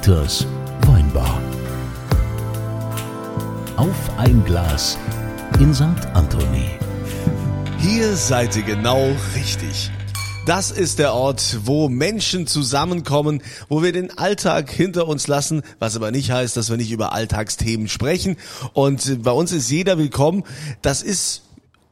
Dieters Weinbar. Auf ein Glas in St. Anthony. Hier seid ihr genau richtig. Das ist der Ort, wo Menschen zusammenkommen, wo wir den Alltag hinter uns lassen, was aber nicht heißt, dass wir nicht über Alltagsthemen sprechen. Und bei uns ist jeder willkommen. Das ist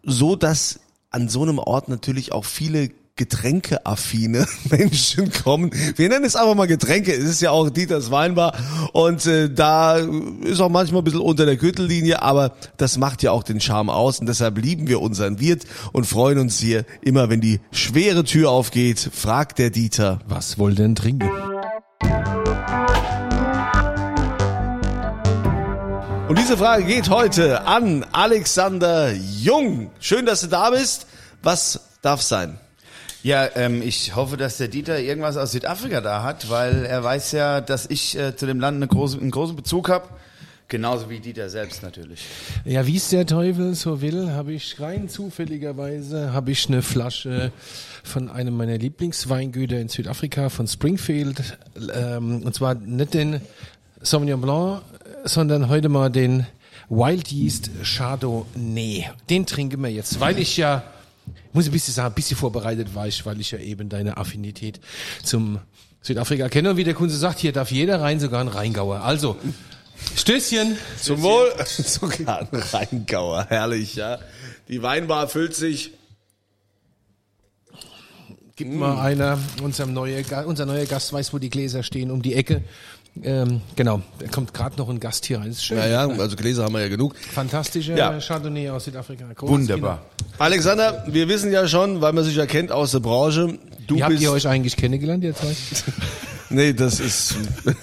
so, dass an so einem Ort natürlich auch viele getränkeaffine Menschen kommen. Wir nennen es einfach mal Getränke. Es ist ja auch Dieters Weinbar und äh, da ist auch manchmal ein bisschen unter der Gürtellinie, aber das macht ja auch den Charme aus und deshalb lieben wir unseren Wirt und freuen uns hier immer, wenn die schwere Tür aufgeht, fragt der Dieter. Was wollt ihr denn trinken? Und diese Frage geht heute an Alexander Jung. Schön, dass du da bist. Was darf sein? Ja, ähm, ich hoffe, dass der Dieter irgendwas aus Südafrika da hat, weil er weiß ja, dass ich äh, zu dem Land eine große, einen großen Bezug habe. Genauso wie Dieter selbst natürlich. Ja, wie es der Teufel so will, habe ich rein zufälligerweise habe ich eine Flasche von einem meiner Lieblingsweingüter in Südafrika von Springfield ähm, und zwar nicht den Sauvignon Blanc, sondern heute mal den Wild Yeast Chardonnay. Den trinken wir jetzt, weil ich ja muss ein bisschen sagen, ein bisschen vorbereitet war ich, weil ich ja eben deine Affinität zum Südafrika kenne. Und wie der Kunze sagt, hier darf jeder rein, sogar ein Rheingauer. Also, Stößchen. Zum Wohl. Sogar ein Rheingauer. Herrlich, ja. Die Weinbar füllt sich. Gibt mal einer, unser, neue, unser neuer Gast weiß, wo die Gläser stehen, um die Ecke. Ähm, genau, da kommt gerade noch ein Gast hier rein. Das ist schön. Ja, ja, also Gläser haben wir ja genug. Fantastischer Ja. Chardonnay aus Südafrika. Großes Wunderbar. Alexander, wir wissen ja schon, weil man sich ja kennt aus der Branche, du Wie habt bist. ihr euch eigentlich kennengelernt, ihr zwei? nee, das ist.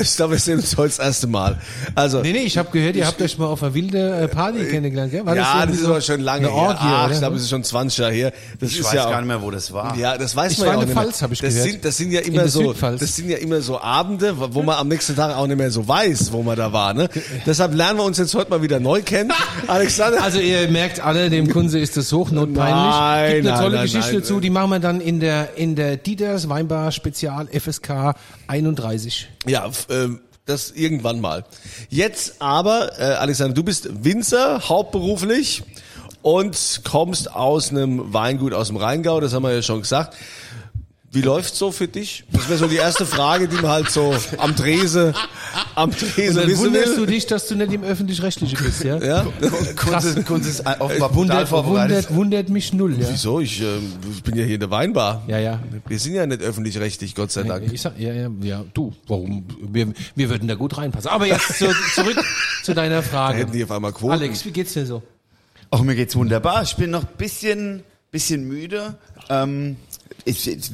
ich glaube, wir sehen uns heute das erste Mal. Also. Nee, nee, ich habe gehört, ihr habt euch mal auf einer wilden äh, Party kennengelernt, gell? War ja, das irgendwie ist aber schon lange eine her. Orgie, Ach, ich glaube, es ist schon 20 Jahre her. Das Ich ist weiß ja auch, gar nicht mehr, wo das war. Ja, das weiß Ich man war ja in auch der nicht Pfalz, mehr. hab ich das gehört. sind, das sind ja In immer der so, Südpfalz. das sind ja immer so Abende, wo man am nächsten Tag auch nicht mehr so weiß, wo man da war, ne? Deshalb lernen wir uns jetzt heute mal wieder neu kennen. Alexander. Also ihr merkt alle, dem Kunze ist das hochnotpeinlich. Nein, Gibt eine nein, tolle nein, Geschichte nein. dazu, die machen wir dann in der in der Dieters Weinbar Spezial FSK 31. Ja, ähm, das irgendwann mal. Jetzt aber, äh, Alexander, du bist Winzer hauptberuflich und kommst aus einem Weingut aus dem Rheingau, das haben wir ja schon gesagt. Wie läuft's so für dich? Das wäre so die erste Frage, die man halt so am Trese, am Trese Und dann wunderst du will. dich, dass du nicht im öffentlich-rechtlichen bist, ja? Ja? Kunst, Kunst ist offenbar Wundert, wundert, wundert mich null, ja. Wieso? Ich, ich bin ja hier in der Weinbar. Ja, ja. Wir sind ja nicht öffentlich-rechtlich, Gott sei Dank. Ich sag, ja, ja, ja, du, warum? Wir, wir würden da gut reinpassen. Aber jetzt zu, zurück zu deiner Frage. hätten die auf einmal Quoten. Alex, wie geht's dir so? Ach, mir geht's wunderbar. Ich bin noch ein bisschen, bisschen müde. Ähm, ich, ich,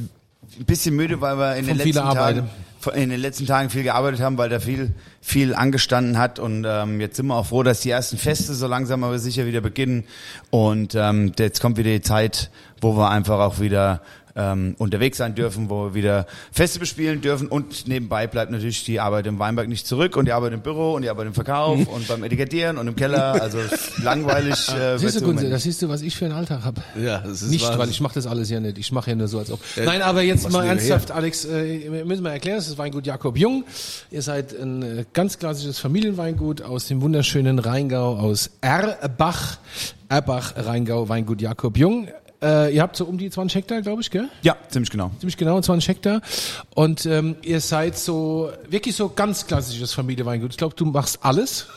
ein bisschen müde, weil wir in den, letzten. Tagen, in den letzten Tagen viel gearbeitet haben, weil da viel, viel angestanden hat. Und ähm, jetzt sind wir auch froh, dass die ersten Feste so langsam aber sicher wieder beginnen. Und ähm, jetzt kommt wieder die Zeit, wo wir einfach auch wieder ähm, unterwegs sein dürfen, wo wir wieder Feste bespielen dürfen und nebenbei bleibt natürlich die Arbeit im Weinberg nicht zurück und die Arbeit im Büro und die Arbeit im Verkauf und beim Etikettieren und im Keller. Also langweilig. Äh, Siehst du, Moment. das siehst du, was ich für einen Alltag habe. Ja, das ist Nicht, Wahnsinn. weil ich mache das alles ja nicht. Ich mache ja nur so, als ob. Nein, aber jetzt mal ernsthaft, Alex, äh, müssen wir erklären, das ist Weingut Jakob Jung. Ihr seid ein äh, ganz klassisches Familienweingut aus dem wunderschönen Rheingau, aus Erbach. Erbach, Rheingau, Weingut Jakob Jung. Äh, ihr habt so um die 20 Hektar, glaube ich, gell? Ja, ziemlich genau. Ziemlich genau 20 Hektar. Und ähm, ihr seid so, wirklich so ganz klassisches Familienweingut. Ich glaube, du machst alles.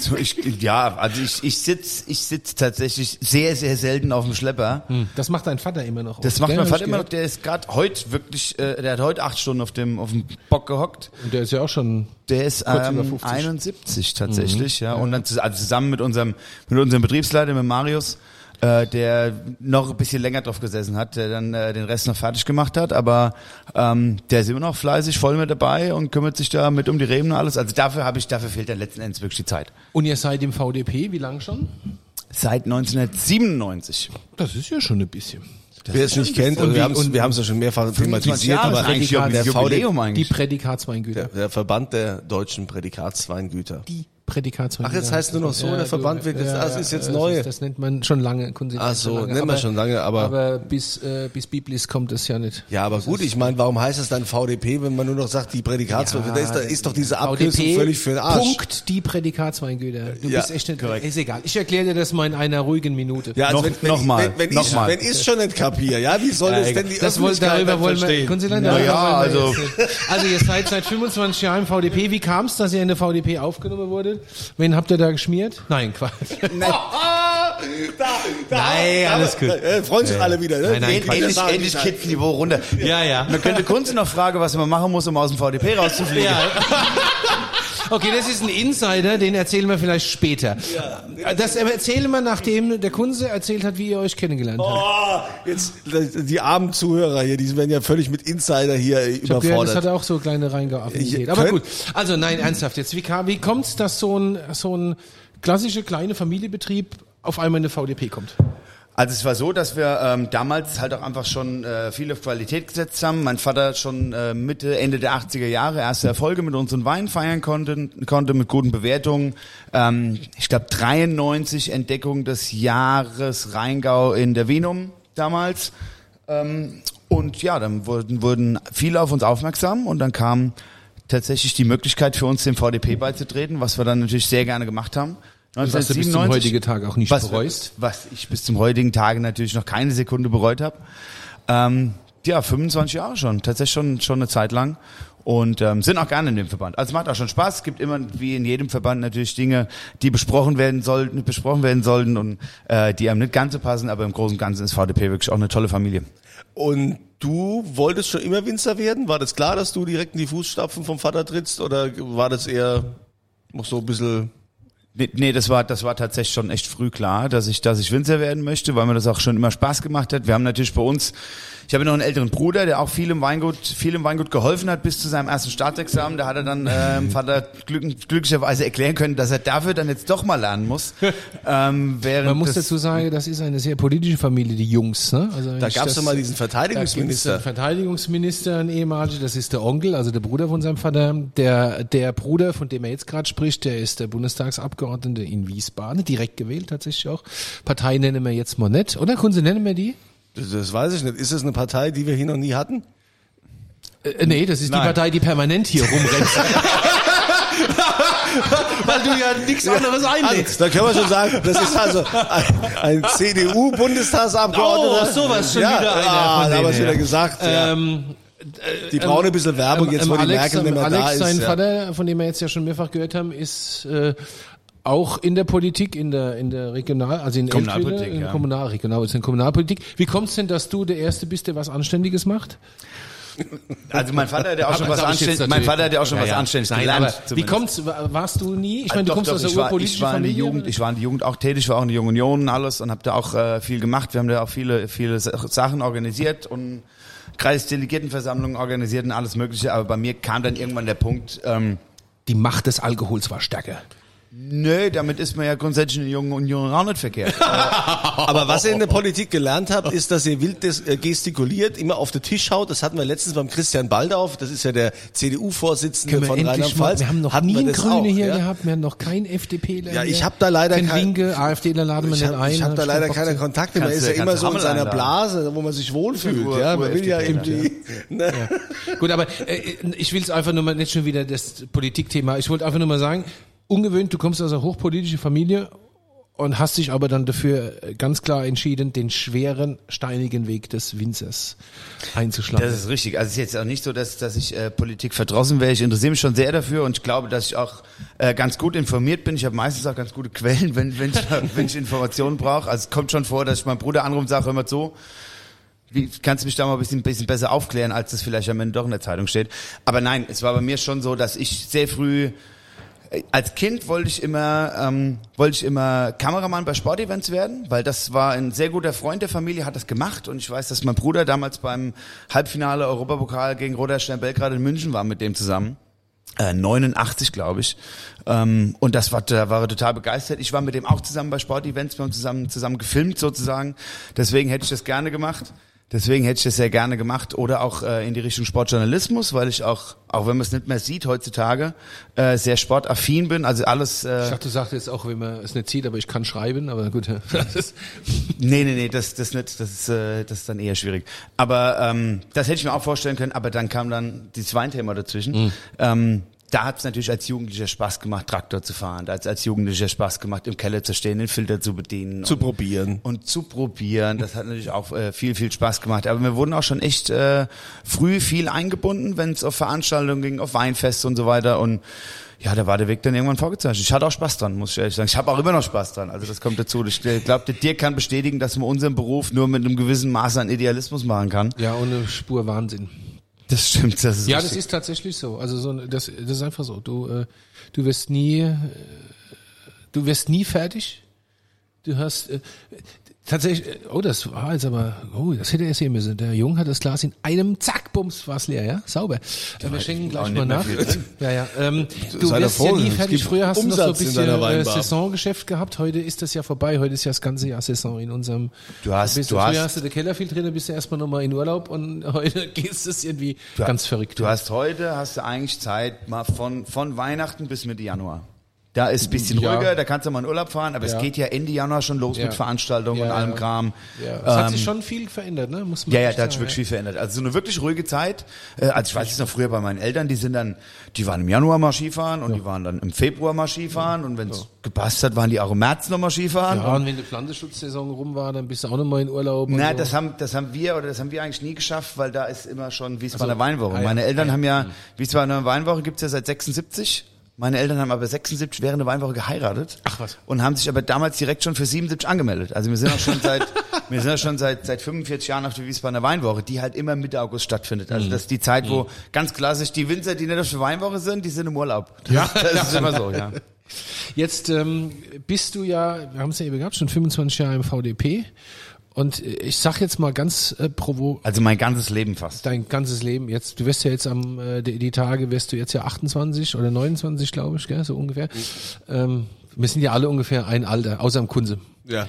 So, ich, ja, also ich, ich sitz, ich sitz tatsächlich sehr, sehr selten auf dem Schlepper. Das macht dein Vater immer noch. Das oft, macht mein Vater immer noch. Der ist gerade heute wirklich, äh, der hat heute acht Stunden auf dem, auf dem Bock gehockt. Und der ist ja auch schon Der ist ähm, 50. 71 tatsächlich, ja. Und dann also zusammen mit unserem, mit unserem Betriebsleiter, mit Marius, äh, der noch ein bisschen länger drauf gesessen hat, der dann äh, den Rest noch fertig gemacht hat, aber ähm, der ist immer noch fleißig, voll mit dabei und kümmert sich da mit um die Reben und alles. Also dafür habe ich, dafür fehlt dann letzten Endes wirklich die Zeit. Und ihr seid im VDP, wie lang schon? Seit 1997. Das ist ja schon ein bisschen. Wer es nicht kennt, und wir haben es wir haben's ja schon mehrfach thematisiert, Jahre aber eigentlich der, ein VD, Jubiläum Die eigentlich. Prädikatsweingüter. der Verband der deutschen Prädikatsweingüter. Die Prädikatsweingüter. Ach, jetzt heißt nur noch so, der Verband wird jetzt- das ist jetzt neu. Das, das nennt man schon lange. Ach so, schon lange. nennt man schon lange, aber- Aber bis, äh, bis Biblis kommt es ja nicht. Ja, aber gut, ich meine, warum heißt es dann VDP, wenn man nur noch sagt, die Prädikatsweise? da ist, da ist doch diese Abkürzung VDP, völlig für den Arsch. Punkt, die Prädikatsweingüter. Du Ja, bist echt nicht, ist egal. Ich erkläre dir das mal in einer ruhigen Minute. Ja, also Noch- wenn, wenn, noch mal, wenn, wenn, noch ich, mal. wenn ich schon nicht kapier, ja, wie soll das denn die das wollen, Öffentlichkeit darüber wollen wir, verstehen? Na darüber ja, wir also- also ihr seid seit 25 Jahren im VDP. Wie kam es, dass ihr in der VDP aufgenommen wurdet? Wen habt ihr da geschmiert? Nein, Quatsch. Ah, da, da, Nein, da, alles gut. Äh, freuen sich alle wieder, ne? Nein, nein, Quatsch. Endlich, endlich Kippniveau runter. Ja, ja. Man könnte Kunze noch fragen, was man machen muss, um aus dem VDP rauszufliegen. Ja. Okay, das ist ein Insider, den erzählen wir vielleicht später. Das erzählen wir, nachdem der Kunze erzählt hat, wie ihr euch kennengelernt habt. Oh, jetzt die armen Zuhörer hier, die werden ja völlig mit Insider hier Ich hab gehört, das überfordert. hat auch so kleine Reingeaffinität. Aber gut. Also nein, ernsthaft jetzt. Wie, kam- wie kommt's, dass so ein, so ein klassischer kleiner Familienbetrieb auf einmal in eine VDP kommt? Also es war so, dass wir ähm, damals halt auch einfach schon äh, viel auf Qualität gesetzt haben. Mein Vater schon äh, Mitte, Ende der 80er Jahre erste Erfolge mit unseren Wein feiern konnte, konnte mit guten Bewertungen. Ähm, ich glaube 93 Entdeckung des Jahres Rheingau in der Venum damals. Ähm, und ja, dann wurden, wurden viele auf uns aufmerksam und dann kam tatsächlich die Möglichkeit für uns dem VDP beizutreten, was wir dann natürlich sehr gerne gemacht haben. Was du bis zum 1997 heutigen Tag auch nicht was, bereust. was ich bis zum heutigen Tage natürlich noch keine Sekunde bereut habe. Ähm, ja, 25 Jahre schon, tatsächlich schon, schon eine Zeit lang. Und ähm, sind auch gerne in dem Verband. Also macht auch schon Spaß. Es gibt immer, wie in jedem Verband, natürlich Dinge, die besprochen werden sollten, besprochen werden sollten und äh, die einem nicht ganz so passen, aber im Großen und Ganzen ist VDP wirklich auch eine tolle Familie. Und du wolltest schon immer Winzer werden? War das klar, dass du direkt in die Fußstapfen vom Vater trittst? Oder war das eher noch so ein bisschen... Nee, nee, das war das war tatsächlich schon echt früh klar, dass ich dass ich Winzer werden möchte, weil mir das auch schon immer Spaß gemacht hat. Wir haben natürlich bei uns, ich habe noch einen älteren Bruder, der auch viel im Weingut viel im Weingut geholfen hat bis zu seinem ersten Staatsexamen. Da hat er dann ähm, Vater glück, glücklicherweise erklären können, dass er dafür dann jetzt doch mal lernen muss. Ähm, während Man muss dazu sagen, das ist eine sehr politische Familie, die Jungs. Ne? Also Da gab es doch mal diesen Verteidigungsminister. einen Verteidigungsminister, ein ehemaliger, das ist der Onkel, also der Bruder von seinem Vater. Der, der Bruder, von dem er jetzt gerade spricht, der ist der Bundestagsabgeordnete in Wiesbaden, direkt gewählt tatsächlich auch. Partei nennen wir jetzt mal nicht, oder? Sie nennen wir die? Das, weiß ich nicht. Ist das eine Partei, die wir hier noch nie hatten? Äh, nee, das ist Nein. die Partei, die permanent hier rumrennt. Weil du ja nichts anderes einlegst. Also, da können wir schon sagen, das ist also ein, ein CDU-Bundestagsabgeordneter. Oh, sowas schon ja, wieder einer Ah, von da haben wir denen, wieder ja. gesagt. ja. Ähm, Die brauchen ein bisschen Werbung, jetzt wo die Alex, Merkel nicht mehr Alex, da ist. sein ja. Vater, von dem wir jetzt ja schon mehrfach gehört haben, ist äh, auch in der Politik, in der in der Regional, also in Kommunalpolitik, Eltville, in ja. Kommunal, Regional, ist in Kommunalpolitik. Wie kommt's denn, dass du der Erste bist, der was Anständiges macht? also mein Vater hat ja auch schon was sag ich jetzt anständig, mein. Vater hat ja auch schon Ja, was ja. anständig Nein, gelernt. Wie kommt's? wa- Warst du nie? Ich meine, du Doch, kommst doch, aus der urpolitischen ich war in der. Jugend, ich war in der Jugend auch tätig, war auch in der Jungen Union und alles und habe da auch äh, viel gemacht. Wir haben da auch viele, viele Sa- Sachen organisiert und Kreisdelegiertenversammlungen organisiert und alles Mögliche. Aber bei mir kam dann irgendwann der Punkt, ähm, Die Macht des Alkohols war stärker. Nö, damit ist man ja grundsätzlich in der Jungen Union auch nicht verkehrt. Aber was ihr in der Politik gelernt habt, ist, dass ihr wild äh, gestikuliert, immer auf den Tisch haut. Das hatten wir letztens beim Christian Baldauf, das ist ja der CDU-Vorsitzende von Rheinland-Pfalz. wir haben noch Hatten nie einen Grüne auch, hier ja? gehabt, wir haben noch keinen FDPler Ja, ich hab da leider kein kein- Linke, AfDler laden wir Ich nicht habe ein. hab da hab leider keinen keine Kontakte mehr. Er Kannst ist ja immer so in seiner einladen. Blase, wo man sich wohlfühlt. Ur- Ja, man will ja irgendwie. Ne? Gut, aber äh, ich will es einfach nur mal nicht schon wieder das Politikthema. Ich wollte einfach nur mal sagen, ungewöhnt, du kommst aus einer hochpolitischen Familie und hast dich aber dann dafür ganz klar entschieden, den schweren, steinigen Weg des Winzers einzuschlagen. Das ist richtig. Also es ist jetzt auch nicht so, dass, dass ich äh, Politik verdrossen wäre. Ich interessiere mich schon sehr dafür und ich glaube, dass ich auch äh, ganz gut informiert bin. Ich habe meistens auch ganz gute Quellen, wenn, wenn, ich, wenn ich Informationen brauche. Also es kommt schon vor, dass ich meinen Bruder anrufe und sage, hör mal zu, wie, kannst du mich da mal ein bisschen, bisschen besser aufklären, als das vielleicht am Ende doch in der Zeitung steht. Aber nein, es war bei mir schon so, dass ich sehr früh als Kind wollte ich immer ähm, wollte ich immer Kameramann bei Sportevents werden, weil das war ein sehr guter Freund der Familie, hat das gemacht und ich weiß, dass mein Bruder damals beim Halbfinale Europapokal gegen Roter Stern Belgrad in München war mit dem zusammen. Äh, 89, glaube ich. Ähm, und das war, da war er total begeistert. Ich war mit dem auch zusammen bei Sportevents, wir haben zusammen, zusammen gefilmt sozusagen. Deswegen hätte ich das gerne gemacht. Deswegen hätte ich das sehr gerne gemacht oder auch äh, in die Richtung Sportjournalismus, weil ich auch, auch wenn man es nicht mehr sieht heutzutage, äh, sehr sportaffin bin. Also alles. Äh, Ich dachte, du sagst jetzt auch, wenn man es nicht sieht, aber ich kann schreiben, aber gut. Das ist, Nee, nee, nee, das, das nicht, das ist, äh, das ist dann eher schwierig. Aber ähm, das hätte ich mir auch vorstellen können, aber dann kam dann dieses Weinthema dazwischen. Ähm, da hat es natürlich als Jugendlicher Spaß gemacht, Traktor zu fahren. Da hat es als Jugendlicher Spaß gemacht, im Keller zu stehen, den Filter zu bedienen. Zu und, probieren. Und zu probieren. Das hat natürlich auch äh, viel, viel Spaß gemacht. Aber wir wurden auch schon echt äh, früh viel eingebunden, wenn es auf Veranstaltungen ging, auf Weinfeste und so weiter. Und ja, da war der Weg dann irgendwann vorgezeichnet. Ich hatte auch Spaß dran, muss ich ehrlich sagen. Ich habe auch immer noch Spaß dran. Also das kommt dazu. Ich glaube, der Dirk kann bestätigen, dass man unseren Beruf nur mit einem gewissen Maß an Idealismus machen kann. ja, ohne Spur Wahnsinn. Das stimmt. Das ist Ja, das ist tatsächlich so. Also so, das, das ist einfach so. Du, äh, du wirst nie, äh, du wirst nie fertig. Du hast äh, tatsächlich, äh, oh, das war jetzt aber, oh, das hätte er sehen müssen. Der Jung hat das Glas in einem Zack, bums, war's leer, ja, sauber. Äh, wir schenken gleich mal nach. Ja, ja. Ähm, du Sei wirst ja nie es fertig. Früher hast du noch so ein Umsatz in bisschen äh. Saisongeschäft gehabt. Heute ist das ja vorbei. Heute ist ja das ganze Jahr Saison in unserem. Du hast- bist, du früher hast- hast du den Keller viel drin, bist du erstmal nochmal in Urlaub und heute gehst es irgendwie ganz verrückt. Du hast heute, hast du eigentlich Zeit mal von, von Weihnachten bis Mitte Januar. Da ist ein bisschen Ja. ruhiger, da kannst du mal in Urlaub fahren, aber Ja. es geht ja Ende Januar schon los Ja. mit Veranstaltungen und allem ja. Kram. Ja, es hat Ähm, sich schon viel verändert, ne? Muss man Ja, ja, da hat sich wirklich viel verändert. Also so eine wirklich ruhige Zeit. Äh, also ich weiß es noch früher bei meinen Eltern, die sind dann, die waren im Januar mal Skifahren und die waren dann im Februar mal Skifahren und wenn es gepasst hat, waren die auch im März noch mal Skifahren. Ja, und wenn die Pflanzenschutzsaison rum war, dann bist du auch noch mal in Urlaub. und Na, so. das haben, das haben wir oder das haben wir eigentlich nie geschafft, weil da ist immer schon Wiesbadener Also, Weinwoche. ah Meine Eltern ah ja. haben ja, Wiesbadener Weinwoche gibt's ja seit 76. Meine Eltern haben aber 76 während der Weinwoche geheiratet. Ach was. Und haben sich aber damals direkt schon für 77 angemeldet. Also wir sind auch schon seit, wir sind auch schon seit, seit 45 Jahren auf der Wiesbadener Weinwoche, die halt immer Mitte August stattfindet. Also das ist die Zeit, wo ganz klassisch die Winzer, die nicht auf der Weinwoche sind, die sind im Urlaub. Das, Ja. das ist immer so, ja. Jetzt ähm, bist du ja, wir haben es ja eben gehabt, schon 25 Jahre im VDP. Und ich sag jetzt mal ganz äh, provo, Also mein ganzes Leben fast. dein ganzes Leben jetzt, du wirst ja jetzt am, äh, die, die Tage wirst du jetzt ja 28 oder 29, glaube ich, gell, so ungefähr. Ähm, wir sind ja alle ungefähr ein Alter, außer am Kunze. Ja.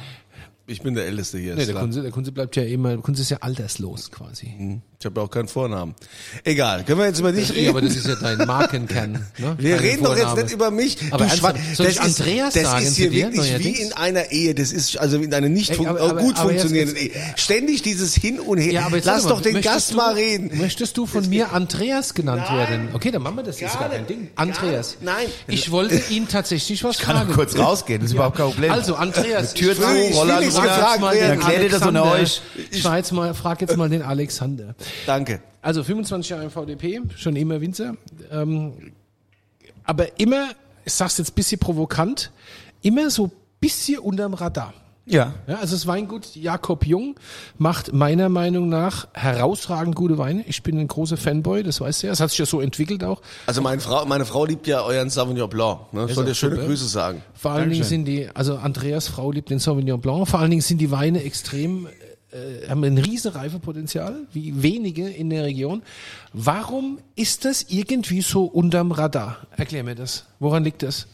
Ich bin der Älteste hier. Nee, der. Kunze, der Kunze bleibt ja immer, der Kunze ist ja alterslos quasi. Ich habe ja auch keinen Vornamen. Egal, können wir jetzt über dich reden? Ja, aber das ist ja dein Markenkern. Ne? wir Keine reden doch jetzt Vorname. nicht über mich. Aber du ernsthaft, soll ich das ist, Andreas das sagen ist hier dir, wirklich wie in einer Ehe. Das ist also in einer nicht Ey, aber- aber- gut jetzt- funktionierenden Ehe. Ständig dieses Hin und Her. Ja, aber jetzt Lass mal, doch den Gast du, mal reden. Möchtest du von mir Andreas genannt Nein. werden? Okay, dann machen wir das. Das ist Gar kein. Ding. Andreas. Nein. Ich wollte ihn tatsächlich was Kann fragen. kurz rausgehen, das ist überhaupt kein Problem. Also, Andreas. Tür ich zu, frage- ich Roller runter. Erklärt ihr das unter euch? Ich war jetzt mal, frag jetzt mal den Alexander. Danke. Also 25 Jahre im VDP, schon immer Winzer. Ähm, aber immer, ich sag's jetzt ein bisschen provokant, immer so ein bisschen unterm Radar. Ja. Ja, also das Weingut Jakob Jung macht meiner Meinung nach herausragend gute Weine. Ich bin ein großer Fanboy, das weißt du ja. Es hat sich ja so entwickelt auch. Also meine Frau, meine Frau liebt ja euren Sauvignon Blanc. Ne? Soll auch dir schöne super. Grüße sagen. Vor allen Dingen sind die, also Andreas Frau liebt den Sauvignon Blanc. Vor allen Dingen sind die Weine extrem, äh, haben ein riesen Reifepotenzial, wie wenige in der Region. Warum ist das irgendwie so unterm Radar? Erklär mir das. Woran liegt das?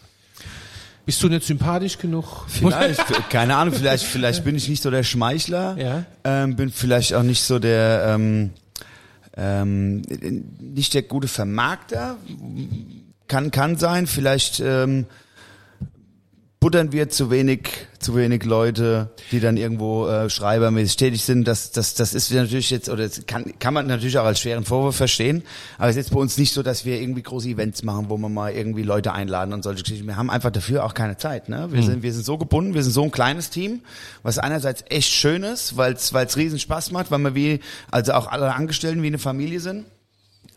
Bist du nicht sympathisch genug? Vielleicht, keine Ahnung, vielleicht, vielleicht bin ich nicht so der Schmeichler, Ja. ähm, bin vielleicht auch nicht so der, ähm, ähm, nicht der gute Vermarkter, kann, kann sein, vielleicht ähm, buttern wir zu wenig, zu wenig Leute, die dann irgendwo äh, schreibermäßig tätig sind. Das, das, das ist natürlich jetzt, oder das kann, kann man natürlich auch als schweren Vorwurf verstehen. Aber es ist jetzt bei uns nicht so, dass wir irgendwie große Events machen, wo wir mal irgendwie Leute einladen und solche Geschichten. Wir haben einfach dafür auch keine Zeit. Ne? Wir, sind, wir sind so gebunden, wir sind so ein kleines Team, was einerseits echt schön ist, weil es riesen Spaß macht, weil wir wie, also auch alle Angestellten wie eine Familie sind.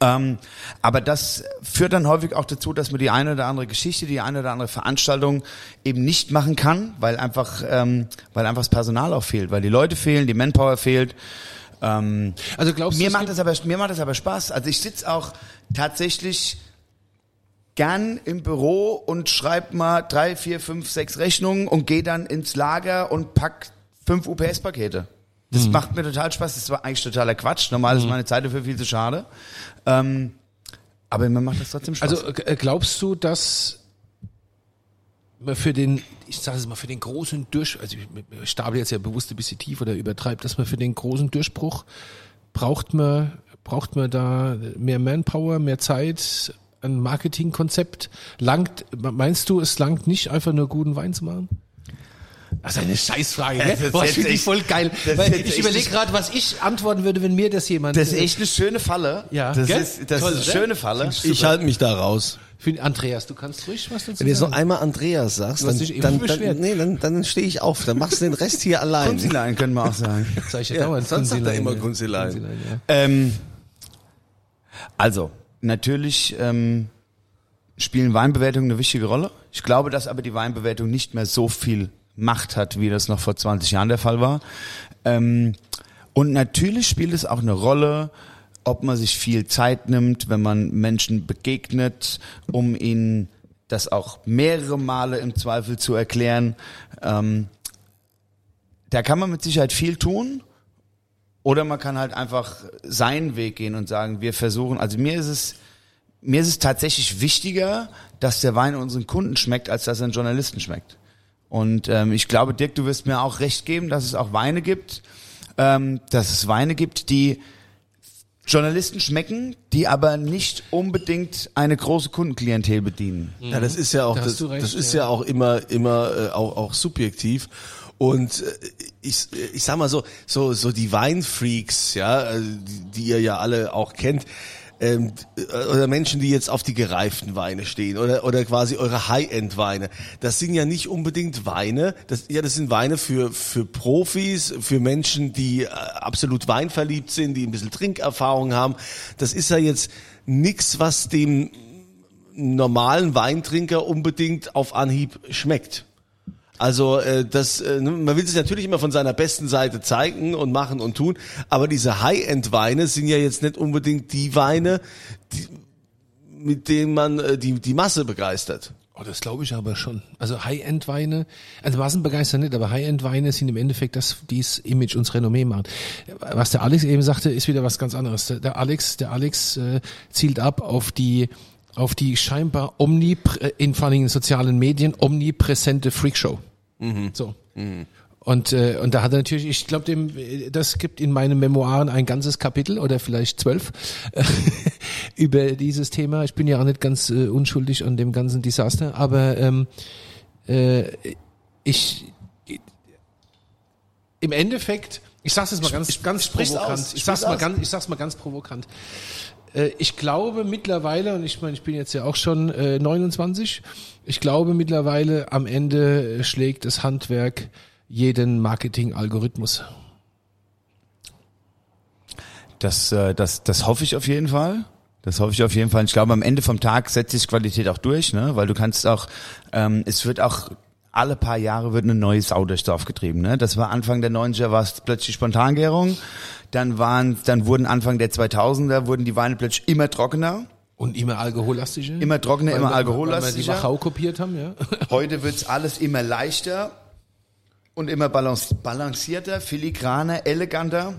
Ähm, aber das führt dann häufig auch dazu, dass man die eine oder andere Geschichte, die eine oder andere Veranstaltung eben nicht machen kann, weil einfach, ähm, weil einfach das Personal auch fehlt, weil die Leute fehlen, die Manpower fehlt. Ähm, Also glaubst du, mir es macht das aber mir macht das aber Spaß. Also ich sitz auch tatsächlich gern im Büro und schreib mal drei, vier, fünf, sechs Rechnungen und gehe dann ins Lager und pack fünf UPS-Pakete. Das Mhm. macht mir total Spaß. Das war eigentlich totaler Quatsch. Normal ist meine Zeit dafür viel zu schade. Ähm, aber mir macht das trotzdem Spaß. Also glaubst du, dass für den, ich sage es mal, für den großen Durch, also ich stapel jetzt ja bewusst ein bisschen tief oder übertreibt, dass man für den großen Durchbruch braucht man, braucht man da mehr Manpower, mehr Zeit, ein Marketingkonzept. Langt, meinst du, es langt nicht einfach nur guten Wein zu machen? Das ist eine Scheißfrage, Das gell? ist Boah, jetzt finde ich echt- voll geil. das Weil ich überlege gerade, was ich antworten würde, wenn mir das jemand. Das ist echt eine schöne Falle. Ja. Das Gell? ist, das Toll, ist eine oder? schöne Falle. Ich halte mich da raus. Für Andreas, du kannst ruhig was dazu Wenn du jetzt noch sagen. einmal Andreas sagst, dann, dann, beschwert. dann, nee, dann, dann stehe ich auf. Dann machst du den Rest hier allein. Kunzilein können wir auch sagen. Sag ich ja, Ja, sonst sagt er immer. Kunzilein. Kunzilein, ja. Ähm, also, natürlich ähm, spielen Weinbewertungen eine wichtige Rolle. Ich glaube, dass aber die Weinbewertung nicht mehr so viel Macht hat, wie das noch vor 20 Jahren der Fall war. Ähm, und natürlich spielt es auch eine Rolle, ob man sich viel Zeit nimmt, wenn man Menschen begegnet, um ihnen das auch mehrere Male im Zweifel zu erklären. Ähm, da kann man mit Sicherheit viel tun. Oder man kann halt einfach seinen Weg gehen und sagen, wir versuchen, also mir ist es, mir ist es tatsächlich wichtiger, dass der Wein unseren Kunden schmeckt, als dass er einen Journalisten schmeckt. Und ähm, ich glaube, Dirk, du wirst mir auch recht geben, dass es auch Weine gibt, ähm, dass es Weine gibt, die Journalisten schmecken, die aber nicht unbedingt eine große Kundenklientel bedienen. Ja, das ist ja auch, Da das, recht, das ist ja. ja auch immer, immer äh, auch, auch subjektiv. Und äh, ich, ich sag mal so, so, so die Weinfreaks, ja, äh, die, die ihr ja alle auch kennt, ähm, äh, oder Menschen, die jetzt auf die gereiften Weine stehen oder oder quasi eure High-End-Weine. Das sind ja nicht unbedingt Weine. Das, ja, das sind Weine für für Profis, für Menschen, die äh, absolut weinverliebt sind, die ein bisschen Trinkerfahrung haben. Das ist ja jetzt nix, was dem normalen Weintrinker unbedingt auf Anhieb schmeckt. Also äh, das, äh, man will sich natürlich immer von seiner besten Seite zeigen und machen und tun, aber diese High-End-Weine sind ja jetzt nicht unbedingt die Weine, die, mit denen man äh, die, die Masse begeistert. Oh, das glaube ich aber schon. Also High-End-Weine, also Massenbegeistert nicht, aber High-End-Weine sind im Endeffekt das, die das Image uns Renommee machen. Was der Alex eben sagte, ist wieder was ganz anderes. Der- Alex, der Alex äh, zielt ab auf die auf die scheinbar omnipr äh, in vor allem in sozialen Medien omnipräsente Freakshow. So. Und, äh, und da hat er natürlich, ich glaube, dem, das gibt in meinen Memoiren ein ganzes Kapitel oder vielleicht zwölf äh, über dieses Thema. Ich bin ja auch nicht ganz äh, unschuldig an dem ganzen Desaster, aber ähm, äh, ich im Endeffekt, ich sag's jetzt mal ganz, ganz sprich's provokant. aus, Ich sag's sprich's mal ganz, ich sag's mal ganz provokant. Äh, Ich glaube mittlerweile, und ich meine, ich bin jetzt ja auch schon äh, 29, ich glaube mittlerweile am Ende äh, schlägt das Handwerk jeden Marketing-Algorithmus. Das, äh, das, das hoffe ich auf jeden Fall. Das hoffe ich auf jeden Fall. Ich glaube, am Ende vom Tag setzt sich Qualität auch durch, ne? Weil du kannst auch, ähm, es wird auch alle paar Jahre wird eine neue Sau durchs Dorf getrieben. Ne? Das war Anfang der 90er war es plötzlich Spontangärung. Dann waren, dann wurden Anfang der 2000er wurden die Weine plötzlich immer trockener. Und immer alkohollastischer. Immer trockener, immer wir- Weil wir die alkohollastischer. Wachau kopiert haben, ja. Heute wird's alles immer leichter und immer balancierter, filigraner, eleganter.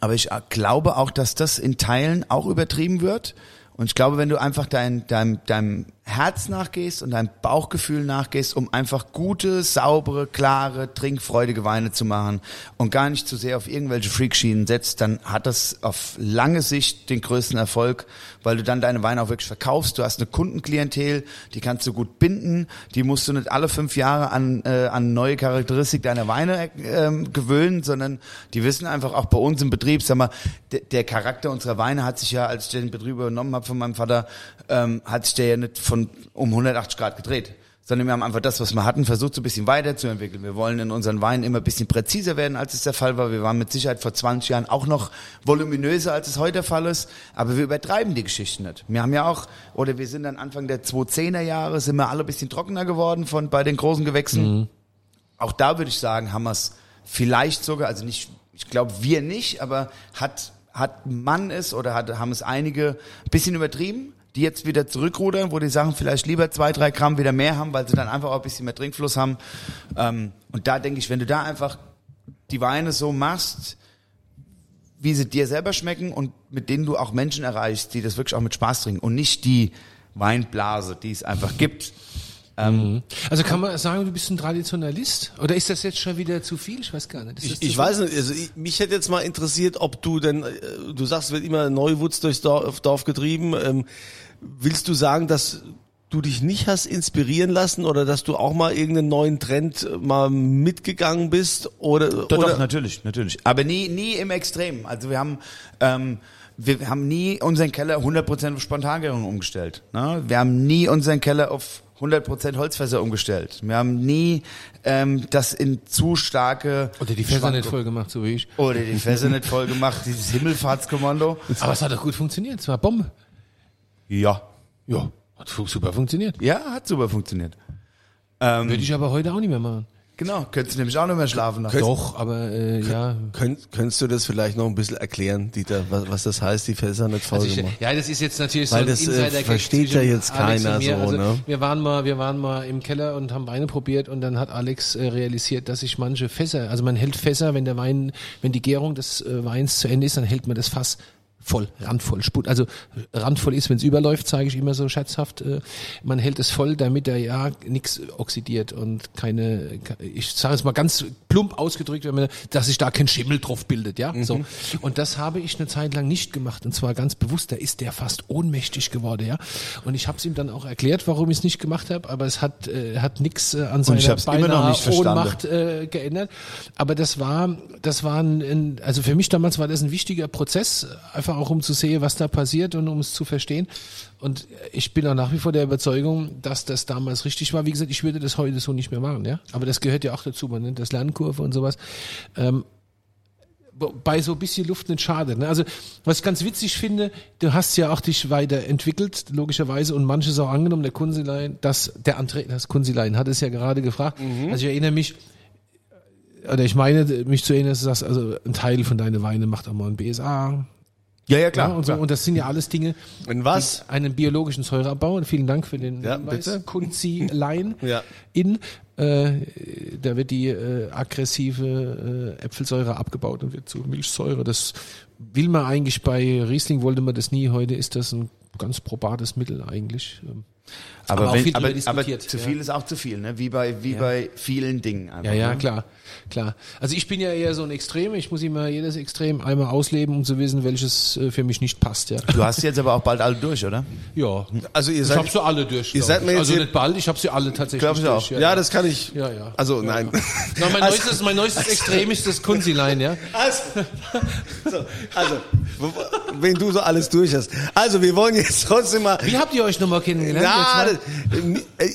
Aber ich glaube auch, dass das in Teilen auch übertrieben wird. Und ich glaube, wenn du einfach dein, deinem, deinem Herz nachgehst und deinem Bauchgefühl nachgehst, um einfach gute, saubere, klare, trinkfreudige Weine zu machen und gar nicht zu sehr auf irgendwelche Freakschienen setzt, dann hat das auf lange Sicht den größten Erfolg, weil du dann deine Weine auch wirklich verkaufst. Du hast eine Kundenklientel, die kannst du gut binden, die musst du nicht alle fünf Jahre an, äh, an neue Charakteristik deiner Weine ähm, gewöhnen, sondern die wissen einfach auch bei uns im Betrieb, sag mal, der, der Charakter unserer Weine hat sich ja, als ich den Betrieb übernommen habe von meinem Vater, ähm, hat sich der ja nicht von um 180 Grad gedreht. Sondern wir haben einfach das, was wir hatten, versucht so ein bisschen weiterzuentwickeln. Wir wollen in unseren Weinen immer ein bisschen präziser werden, als es der Fall war. Wir waren mit Sicherheit vor 20 Jahren auch noch voluminöser, als es heute der Fall ist. Aber wir übertreiben die Geschichten nicht. Wir haben ja auch, oder wir sind dann Anfang der 2010er Jahre, sind wir alle ein bisschen trockener geworden von, bei den großen Gewächsen. Auch da würde ich sagen, haben wir es vielleicht sogar, also nicht, ich glaube wir nicht, aber hat, hat man es oder hat, haben es einige ein bisschen übertrieben, die jetzt wieder zurückrudern, wo die Sachen vielleicht lieber zwei, drei Gramm wieder mehr haben, weil sie dann einfach auch ein bisschen mehr Trinkfluss haben. Ähm, und da denke ich, wenn du da einfach die Weine so machst, wie sie dir selber schmecken und mit denen du auch Menschen erreichst, die das wirklich auch mit Spaß trinken und nicht die Weinblase, die es einfach gibt, Mhm. Also kann man sagen, du bist ein Traditionalist? Oder ist das jetzt schon wieder zu viel? Ich weiß gar nicht. Ich, ich weiß nicht, also ich, mich hätte jetzt mal interessiert, ob du denn, äh, du sagst, es wird immer Neuwutz durchs Dorf, Dorf getrieben. Ähm, willst du sagen, dass du dich nicht hast inspirieren lassen oder dass du auch mal irgendeinen neuen Trend äh, mal mitgegangen bist? Oder, Doch, oder doch, natürlich, natürlich. Aber nie, nie im Extrem. Also wir haben, ähm, wir haben nie unseren Keller 100% auf Spontangärung umgestellt. Ne? Wir haben nie unseren Keller auf 100% Holzfässer umgestellt. Wir haben nie ähm, das in zu starke Oder die Fässer nicht voll gemacht, so wie ich. Oder die Fässer nicht voll gemacht, dieses Himmelfahrtskommando. Aber es hat doch gut funktioniert. Es war Bombe. Ja. Ja, hat super funktioniert. Ja, hat super funktioniert. Würde ich aber heute auch nicht mehr machen. Genau, könntest du nämlich auch nicht mehr schlafen. nachts. Doch, aber äh, ja. Könnt, könntest du das vielleicht noch ein bisschen erklären, Dieter, was, was das heißt, die Fässer nicht voll Also ich, gemacht? ja, das ist jetzt natürlich Weil so ein das, äh, Insider-Gag versteht ja jetzt Alex keiner so, also, ne? Wir waren mal, wir waren mal im Keller und haben Weine probiert und dann hat Alex äh, realisiert, dass sich manche Fässer, also man hält Fässer, wenn der Wein, wenn die Gärung des äh, Weins zu Ende ist, dann hält man das Fass voll, randvoll, sput. Also randvoll ist, wenn es überläuft, sage ich immer so scherzhaft. Äh, man hält es voll, damit da ja nichts oxidiert und keine, ich sage es mal ganz plump ausgedrückt, wenn man, dass sich da kein Schimmel drauf bildet, ja. So. Und das habe ich eine Zeit lang nicht gemacht und zwar ganz bewusst. Da ist der fast ohnmächtig geworden, ja. Und ich habe es ihm dann auch erklärt, warum ich es nicht gemacht habe, aber es hat äh, hat nichts äh, an seiner beinahe. Ohnmacht äh, geändert. Aber das war, das war ein, ein, also für mich damals war das ein wichtiger Prozess, einfach auch um zu sehen, was da passiert und um es zu verstehen. Und ich bin auch nach wie vor der Überzeugung, dass das damals richtig war. Wie gesagt, ich würde das heute so nicht mehr machen, ja. Aber das gehört ja auch dazu, man nennt das Lernkurve und sowas. Ähm, bei so ein bisschen Luft nicht schade. Ne? Also was ich ganz witzig finde, du hast ja auch dich weiterentwickelt, logischerweise, und manches auch angenommen, der Kunzilein, das, der André, das Kunzilein hat es ja gerade gefragt. Also ich erinnere mich, oder ich meine, mich zu erinnern, dass du sagst, also ein Teil von deinen Weine macht auch mal ein BSA. Ja, ja, klar. ja, und, so, klar. und das sind ja alles Dinge, In was? die einen biologischen Säureabbau. Und vielen Dank für den Ja, Hinweis. bitte. Kunzilein Ja. in, äh, da wird die äh, aggressive äh, Äpfelsäure abgebaut und wird zu Milchsäure. Das will man eigentlich bei Riesling wollte man das nie. Heute ist das ein ganz probates Mittel eigentlich. Ähm, aber, aber auch wenn, viel aber, aber zu ja. viel ist auch zu viel, ne? Wie bei, wie bei vielen Dingen. Einfach, Ja, ja, ne? klar, klar. Also ich bin ja eher so ein Extrem. Ich muss immer jedes Extrem einmal ausleben, um zu wissen, welches äh, für mich nicht passt. Ja. Du hast jetzt aber auch bald alle durch, oder? Ja. Also ihr Ich seid, habe sie alle durch. ihr seid ich. mir jetzt also nicht bald, ich habe sie alle tatsächlich Glaub ich durch. auch. ja, das kann ich. Ja, ja. Also nein. Na, mein, Also- neuestes, mein neuestes Extrem ist das Kunzilein, ja. Also, so, also, wenn du so alles durch hast. Also, wir wollen jetzt trotzdem mal. Wie habt ihr euch nochmal kennengelernt? Na,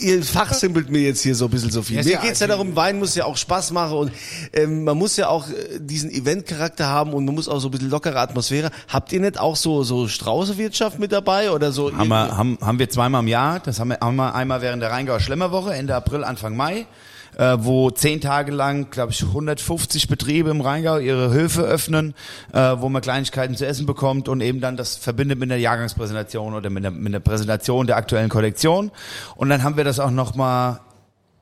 Ihr fachsimpelt mir jetzt hier so ein bisschen so viel. Ja, mir geht's ja darum, Wein muss ja auch Spaß machen und ähm, man muss ja auch äh, diesen Eventcharakter haben und man muss auch so ein bisschen lockere Atmosphäre. Habt ihr nicht auch so so Straußewirtschaft mit dabei oder so? Haben wir, haben, haben wir zweimal im Jahr. Das haben wir, haben wir einmal während der Rheingauer Schlemmerwoche, Ende April, Anfang Mai, äh, wo zehn Tage lang, glaube ich, 150 Betriebe im Rheingau ihre Höfe öffnen, äh, wo man Kleinigkeiten zu essen bekommt und eben dann das verbindet mit einer Jahrgangspräsentation oder mit einer, mit einer Präsentation der aktuellen Kollektion. Und dann haben wir das auch nochmal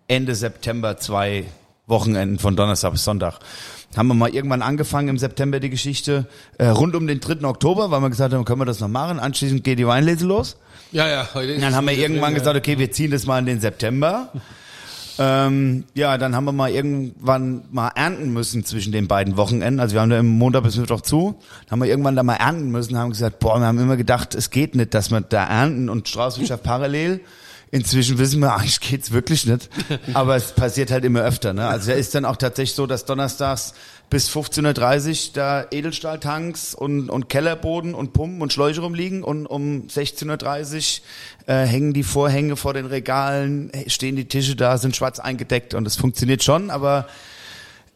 Ende September zwei Wochenenden von Donnerstag bis Sonntag. Haben wir mal irgendwann angefangen im September die Geschichte äh, rund um den 3. Oktober, weil wir gesagt haben, können wir das noch machen. Anschließend geht die Weinlese los. Ja, ja. Heute Und dann haben wir irgendwann gesagt, okay, wir ziehen das mal in den September. Ähm, ja, dann haben wir mal irgendwann mal ernten müssen zwischen den beiden Wochenenden. Also wir haben da im Montag bis Mittwoch zu. Dann haben wir irgendwann da mal ernten müssen, haben gesagt, boah, wir haben immer gedacht, es geht nicht, dass wir da ernten und Straußwirtschaft parallel. Inzwischen wissen wir, eigentlich geht's wirklich nicht. Aber es passiert halt immer öfter. Ne? Also da ist dann auch tatsächlich so, dass donnerstags bis 15.30 Uhr da Edelstahltanks und, und Kellerboden und Pumpen und Schläuche rumliegen und um 16.30 Uhr äh, hängen die Vorhänge vor den Regalen, stehen die Tische da, sind schwarz eingedeckt und es funktioniert schon, aber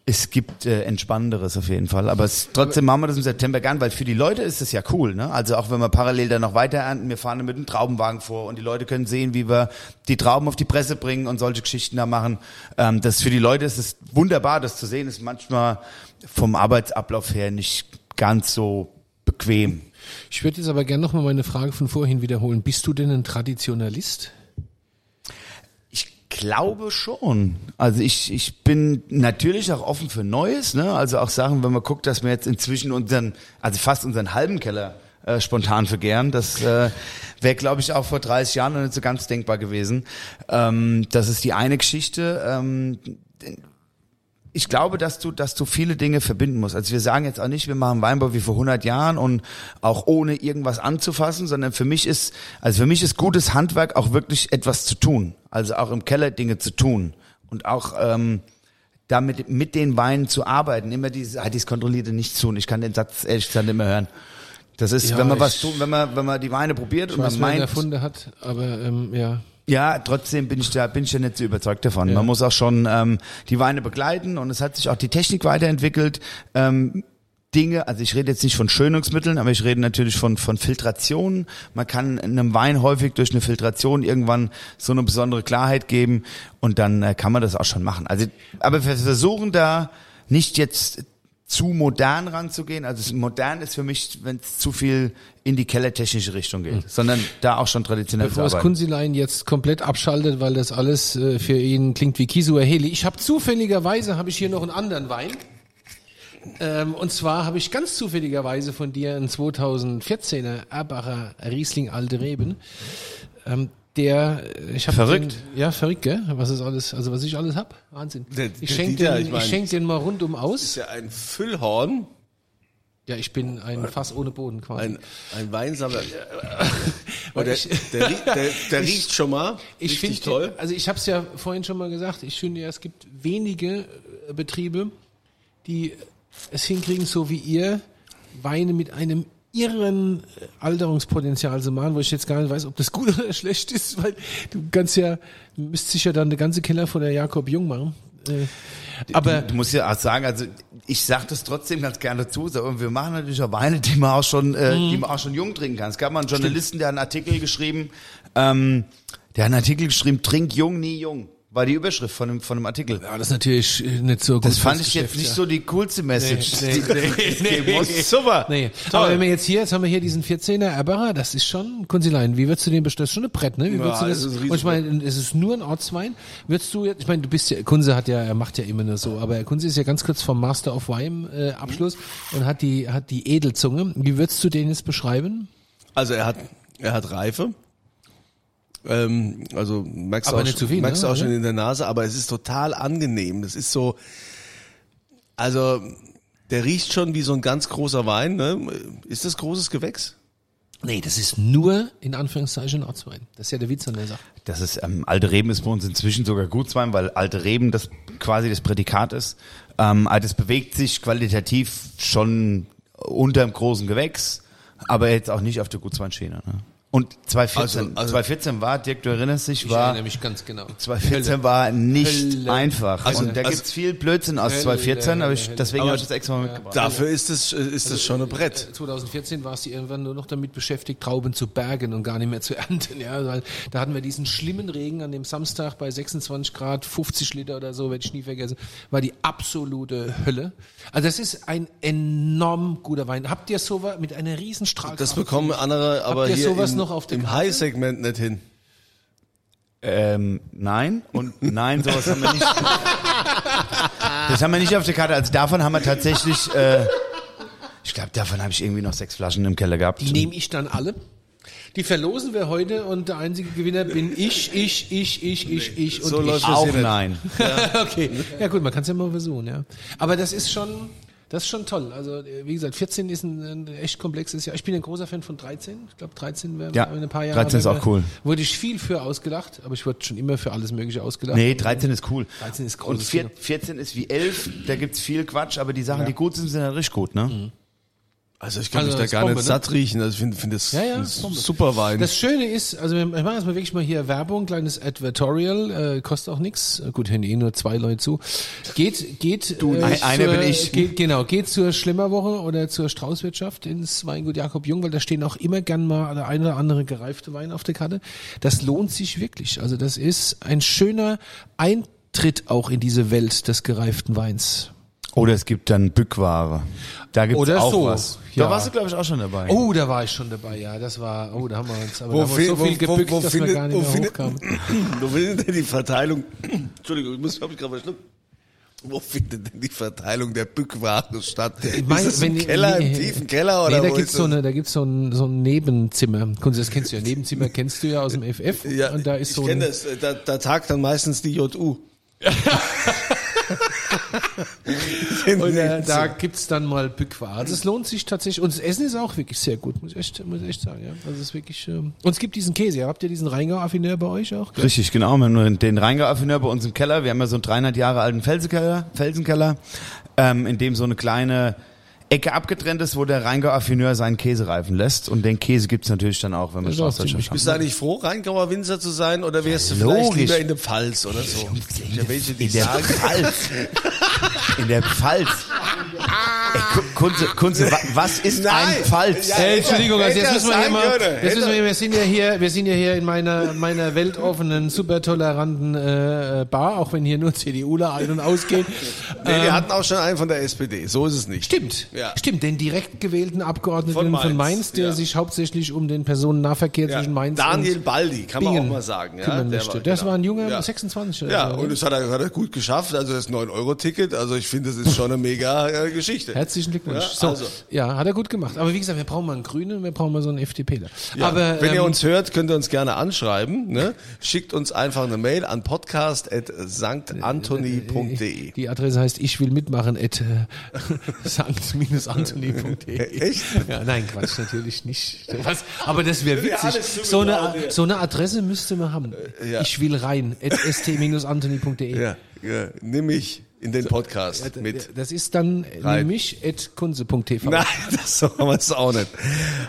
es gibt äh, Entspannenderes auf jeden Fall. Aber es, trotzdem machen wir das im September gern, weil für die Leute ist das ja cool. Ne? Also auch wenn wir parallel dann noch weiter ernten, wir fahren mit einem Traubenwagen vor und die Leute können sehen, wie wir die Trauben auf die Presse bringen und solche Geschichten da machen. Ähm, das für die Leute ist es wunderbar, das zu sehen. Ist manchmal vom Arbeitsablauf her nicht ganz so bequem. Ich würde jetzt aber gerne nochmal meine Frage von vorhin wiederholen. Bist du denn ein Traditionalist? Glaube schon. Also ich, ich bin natürlich auch offen für Neues, ne? Also auch Sachen, wenn man guckt, dass wir jetzt inzwischen unseren, also fast unseren halben Keller äh, spontan vergären. Das äh, wäre, glaube ich, auch vor 30 Jahren noch nicht so ganz denkbar gewesen. Ähm, das ist die eine Geschichte. Ähm, ich glaube, dass du, dass du viele Dinge verbinden musst. Also wir sagen jetzt auch nicht, wir machen Weinbau wie vor 100 Jahren und auch ohne irgendwas anzufassen, sondern für mich ist, also für mich ist gutes Handwerk auch wirklich etwas zu tun. Also auch im Keller Dinge zu tun und auch ähm, damit mit den Weinen zu arbeiten. Immer dieses, ah, dies kontrollierte nicht tun. Ich kann den Satz ehrlich gesagt nicht mehr hören. Das ist, Ja, wenn man was tun, wenn man, wenn man die Weine probiert Ich und weiß, man meint, erfunden hat, aber ähm, ja. Ja, trotzdem bin ich da, bin ich ja nicht so überzeugt davon. Man muss auch schon ähm, die Weine begleiten und es hat sich auch die Technik weiterentwickelt. Ähm, Dinge, also ich rede jetzt nicht von Schönungsmitteln, aber ich rede natürlich von, von Filtration. Man kann einem Wein häufig durch eine Filtration irgendwann so eine besondere Klarheit geben und dann äh, kann man das auch schon machen. Also, aber wir versuchen da nicht jetzt zu modern ranzugehen. Also modern ist für mich, wenn es zu viel in die kellertechnische Richtung geht, sondern da auch schon traditionell Bevor das. Kunzilein jetzt komplett abschaltet, weil das alles äh, für ihn klingt wie Kisua Heli. Ich habe zufälligerweise, habe ich hier noch einen anderen Wein. Ähm, und zwar habe ich ganz zufälligerweise von dir einen 2014er Erbacher Riesling Alte Reben. Ähm, der, äh, ich habe Verrückt. Den, ja, verrückt, gell? Was ist alles, also was ich alles hab, Wahnsinn. Der- ich schenke den, ich ich mein- schenk den mal rundum ist aus. ja ein Füllhorn, Ja, ich bin ein Fass ohne Boden quasi. ein, ein Weinsammler. Der, ich- der, der, der riecht schon mal. Ich richtig finde, toll. also ich habe es ja vorhin schon mal gesagt, ich finde ja, es gibt wenige äh, Betriebe, die es hinkriegen, so wie ihr, Weine mit einem irren äh, Alterungspotenzial zu machen, wo ich jetzt gar nicht weiß, ob das gut oder schlecht ist, weil du kannst ja, du müsst sicher dann eine ganze Keller von der Jakob Jung machen. Äh, aber Du musst ja auch sagen, also ich sage das trotzdem ganz gerne zu, so, wir machen natürlich auch Weine, die man auch schon, äh, Mhm. die man auch schon jung trinken kann. Es gab mal einen Journalisten, der hat einen Artikel geschrieben, ähm, der hat einen Artikel geschrieben, trink jung, nie jung. War die Überschrift von dem, von dem Artikel. ja, das ist natürlich äh, nicht so gut. Das fand ich jetzt nicht ja. so die coolste Message. Nee, nee, die- die muss- Super. Nee, Toll. aber wenn wir jetzt hier, jetzt haben wir hier diesen 14er Erbacher, das ist schon, Kunzilein, wie würdest du den bestellen? Das ist schon ein Brett, ne? Wie Ja, würdest du das das, und ich meine, es ist nur ein Ortswein. Würdest du jetzt, ich meine, du bist ja, Kunze hat ja, er macht ja immer nur so, aber Kunze ist ja ganz kurz vom Master of Wine äh, Abschluss und hat die, hat die Edelzunge. Wie würdest du den jetzt beschreiben? Also er hat, er hat Reife. Ähm, also merkst Aber du auch, zu viel, merkst ne? du auch schon in der Nase, aber es ist total angenehm. Das ist so, also der riecht schon wie so ein ganz großer Wein. Ne? Ist das großes Gewächs? Nee, das ist nur, in Anführungszeichen, ein Ortswein. Das ist ja der Witz an der Sache. Das ist, ähm, alte Reben ist bei uns inzwischen sogar Gutswein, weil alte Reben das quasi das Prädikat ist. Ähm, aber das bewegt sich qualitativ schon unterm großen Gewächs, aber jetzt auch nicht auf der Gutsweinschiene. Ne? Und 2014, Also- also- 2014 war, Dirk, du erinnerst dich, Ich war, erinnere mich ganz genau. 2014 war nicht Hölle. einfach. Also- und da also- gibt's viel Blödsinn aus Hölle, 2014, aber ich, Hölle. deswegen habe ich das extra mal mitgebracht. Dafür ist es, ist das schon ein Brett. 2014 war sie irgendwann nur noch damit beschäftigt, Trauben zu bergen und gar nicht mehr zu ernten. Ja, weil da hatten wir diesen schlimmen Regen an dem Samstag bei 26 Grad, 50 Liter oder so, werde ich nie vergessen. War die absolute Hölle. Also das ist ein enorm guter Wein. Habt ihr sowas mit einer riesen Strahlkraft? Das bekommen andere aber ihr hier sowas im, noch auf der im Karte? High-Segment nicht hin. Ähm, nein und nein, sowas haben wir nicht. Das haben wir nicht auf der Karte. Also davon haben wir tatsächlich, äh, ich glaube, davon habe ich irgendwie noch sechs Flaschen im Keller gehabt. Die nehme ich dann alle. Die verlosen wir heute und der einzige Gewinner bin ich, ich, ich, ich, ich, ich und so ich. Auch nein. okay. Ja gut, man kann es ja mal versuchen, ja. Aber das ist schon, das ist schon toll. Also äh, wie gesagt, 14 ist ein, ein echt komplexes Jahr. Ich bin ein großer Fan von 13. Ich glaube 13 wäre Ja, in ein paar Jahren. 13 ist auch cool. Wurde ich viel für ausgelacht, aber ich wurde schon immer für alles Mögliche ausgelacht. Nee, 13 ist cool. 13 ist Und großes vier, Kino. 14 ist wie 11, da gibt's viel Quatsch, aber die Sachen, die gut sind, sind halt richtig gut, ne? Also ich kann Also mich da gar Bombe, nicht ne? satt riechen. Also ich finde find das Ja, ja, super Wein. Das Schöne ist, also wir machen jetzt mal wirklich mal hier Werbung, kleines Advertorial, äh, kostet auch nichts. Gut, hören eh nur zwei Leute zu. Geht, geht, du, ein- einer bin ich. Geht, genau, geht zur Schlimmerwoche oder zur Straußwirtschaft ins Weingut Jakob Jung, weil da stehen auch immer gern mal der ein oder andere gereifte Wein auf der Karte. Das lohnt sich wirklich. Also das ist ein schöner Eintritt auch in diese Welt des gereiften Weins. Oder es gibt dann Bückware. Da gibt's Oder auch so, was. ja. Da warst du, glaube ich, auch schon dabei. Oh, da war ich schon dabei, ja. Das war, oh, da haben wir uns, aber Wo da haben wir so viel wo- wo- gebückt, wo dass findet- wir gar nicht wo mehr findet- hochkamen. Wo findet denn die Verteilung? Entschuldigung, ich muss, hab ich gerade verschluckt. wo findet denn die Verteilung der Bückware statt? mein- ist das im Keller, im nee, tiefen Keller oder nee, da wo gibt's ist so eine, da gibt's so ein, so ein Nebenzimmer. Das kennst du ja. Nebenzimmer kennst du ja aus dem FF. Ja, und da ist ich so kenne ein, das. Da, da tagt dann meistens die JU. Und äh, da gibt's dann mal Bückware. Also es lohnt sich tatsächlich. Und das Essen ist auch wirklich sehr gut, muss ich echt, muss echt sagen. Ja. Also es ist wirklich. Ähm, und es gibt diesen Käse. Habt ihr diesen Rheingau-Affineur bei euch auch? Richtig, genau. Wir haben den Rheingau-Affineur bei uns im Keller. Wir haben ja so einen 300 Jahre alten Felsenkeller, Felsenkeller, ähm, in dem so eine kleine Ecke abgetrennt ist, wo der Rheingau-Affineur seinen Käse reifen lässt. Und den Käse gibt's natürlich dann auch, wenn wir ziemlich haben. Bist du eigentlich froh, Rheingauer Winzer zu sein oder wärst du logisch. vielleicht lieber in der Pfalz oder so? Ja, welche, In der Pfalz. In der Pfalz. Ey, Kunze, Kunze, wa- was ist Nein. ein Pfalz? Ja, Hey, Entschuldigung, also jetzt müssen wir hier mal, jetzt müssen wir, wir sind ja hier, wir sind ja hier in meiner, meiner weltoffenen, super toleranten äh, Bar, auch wenn hier nur CDUler ein- und ausgehen. nee, wir Ähm, hatten auch schon einen von der SPD. So ist es nicht. Stimmt, Ja. stimmt, den direkt gewählten Abgeordneten Von von Mainz, Mainz, der ja. sich hauptsächlich um den Personennahverkehr Ja. zwischen Mainz Daniel und Baldi, kann man Bingen auch mal sagen. Ja, der möchte. war- das genau. war ein junger Ja. 26. oder Ja, und das hat er, hat er gut geschafft. Also das 9-Euro-Ticket, also ich finde, das ist schon eine mega äh, Geschichte. Herzlichen Glückwunsch. Ja, so, also. ja, hat er gut gemacht. Aber wie gesagt, wir brauchen mal einen Grünen, wir brauchen mal so einen FDPler. Ja, Aber wenn ihr ähm, uns hört, könnt ihr uns gerne anschreiben. Ne? Schickt uns einfach eine Mail an podcast.sanktantoni.de. Die Adresse heißt ich will mitmachen at äh, sankt-antoni.de. Echt? Ja, nein, Quatsch, natürlich nicht. Was? Aber das wäre witzig. So eine, so eine Adresse müsste man haben. ja. Ich will rein at st-antoni.de. Ja, ja, nimm mich in den Podcast mit. Das ist dann Rein. nämlich at kunze.tv. Nein, das haben wir es auch nicht.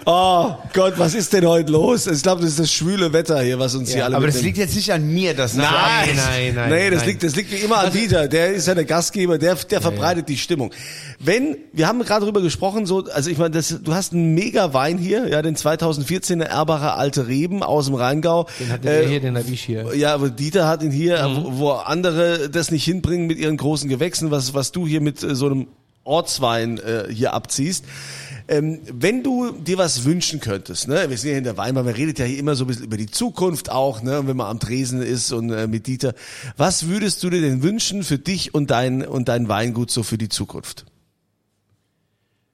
Oh Gott, was ist denn heute los? Ich glaube, das ist das schwüle Wetter hier, was uns hier alle Aber das liegt jetzt nicht an mir, das Nein, nein, nein, Nee, das nein. liegt, das liegt wie immer an Dieter. Der ist ja der Gastgeber, der, der verbreitet die Stimmung. Wenn, wir haben gerade drüber gesprochen, so, also ich meine, das, du hast einen mega Wein hier, ja, den 2014er Erbacher Alte Reben aus dem Rheingau. Den hat der hier, den hab ich hier. Ja, aber Dieter hat ihn hier, Mhm. wo, wo andere das nicht hinbringen mit ihren großen Gewächsen, was, was du hier mit äh, so einem Ortswein äh, hier abziehst. Ähm, wenn du dir was wünschen könntest, ne, wir sind ja in der Weinbar, man redet ja hier immer so ein bisschen über die Zukunft auch, ne, wenn man am Tresen ist und äh, mit Dieter. Was würdest du dir denn wünschen für dich und dein und dein Weingut so für die Zukunft?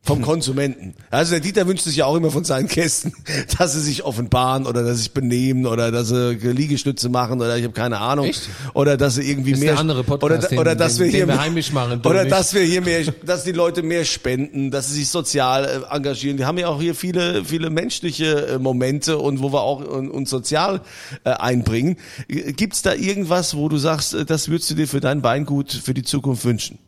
Vom Konsumenten. Also der Dieter wünscht sich ja auch immer von seinen Gästen, dass sie sich offenbaren oder dass sie sich benehmen oder dass sie Liegestütze machen oder ich habe keine Ahnung. Echt? Oder dass sie irgendwie Das ist mehr der andere Podcast, oder, oder den- dass den- wir hier den wir heimisch machen, oder nicht. dass wir hier mehr, dass die Leute mehr spenden, dass sie sich sozial äh, engagieren. Wir haben ja auch hier viele viele menschliche äh, Momente und wo wir auch äh, uns sozial einbringen. Gibt's da irgendwas, wo du sagst, das würdest du dir für dein Weingut für die Zukunft wünschen?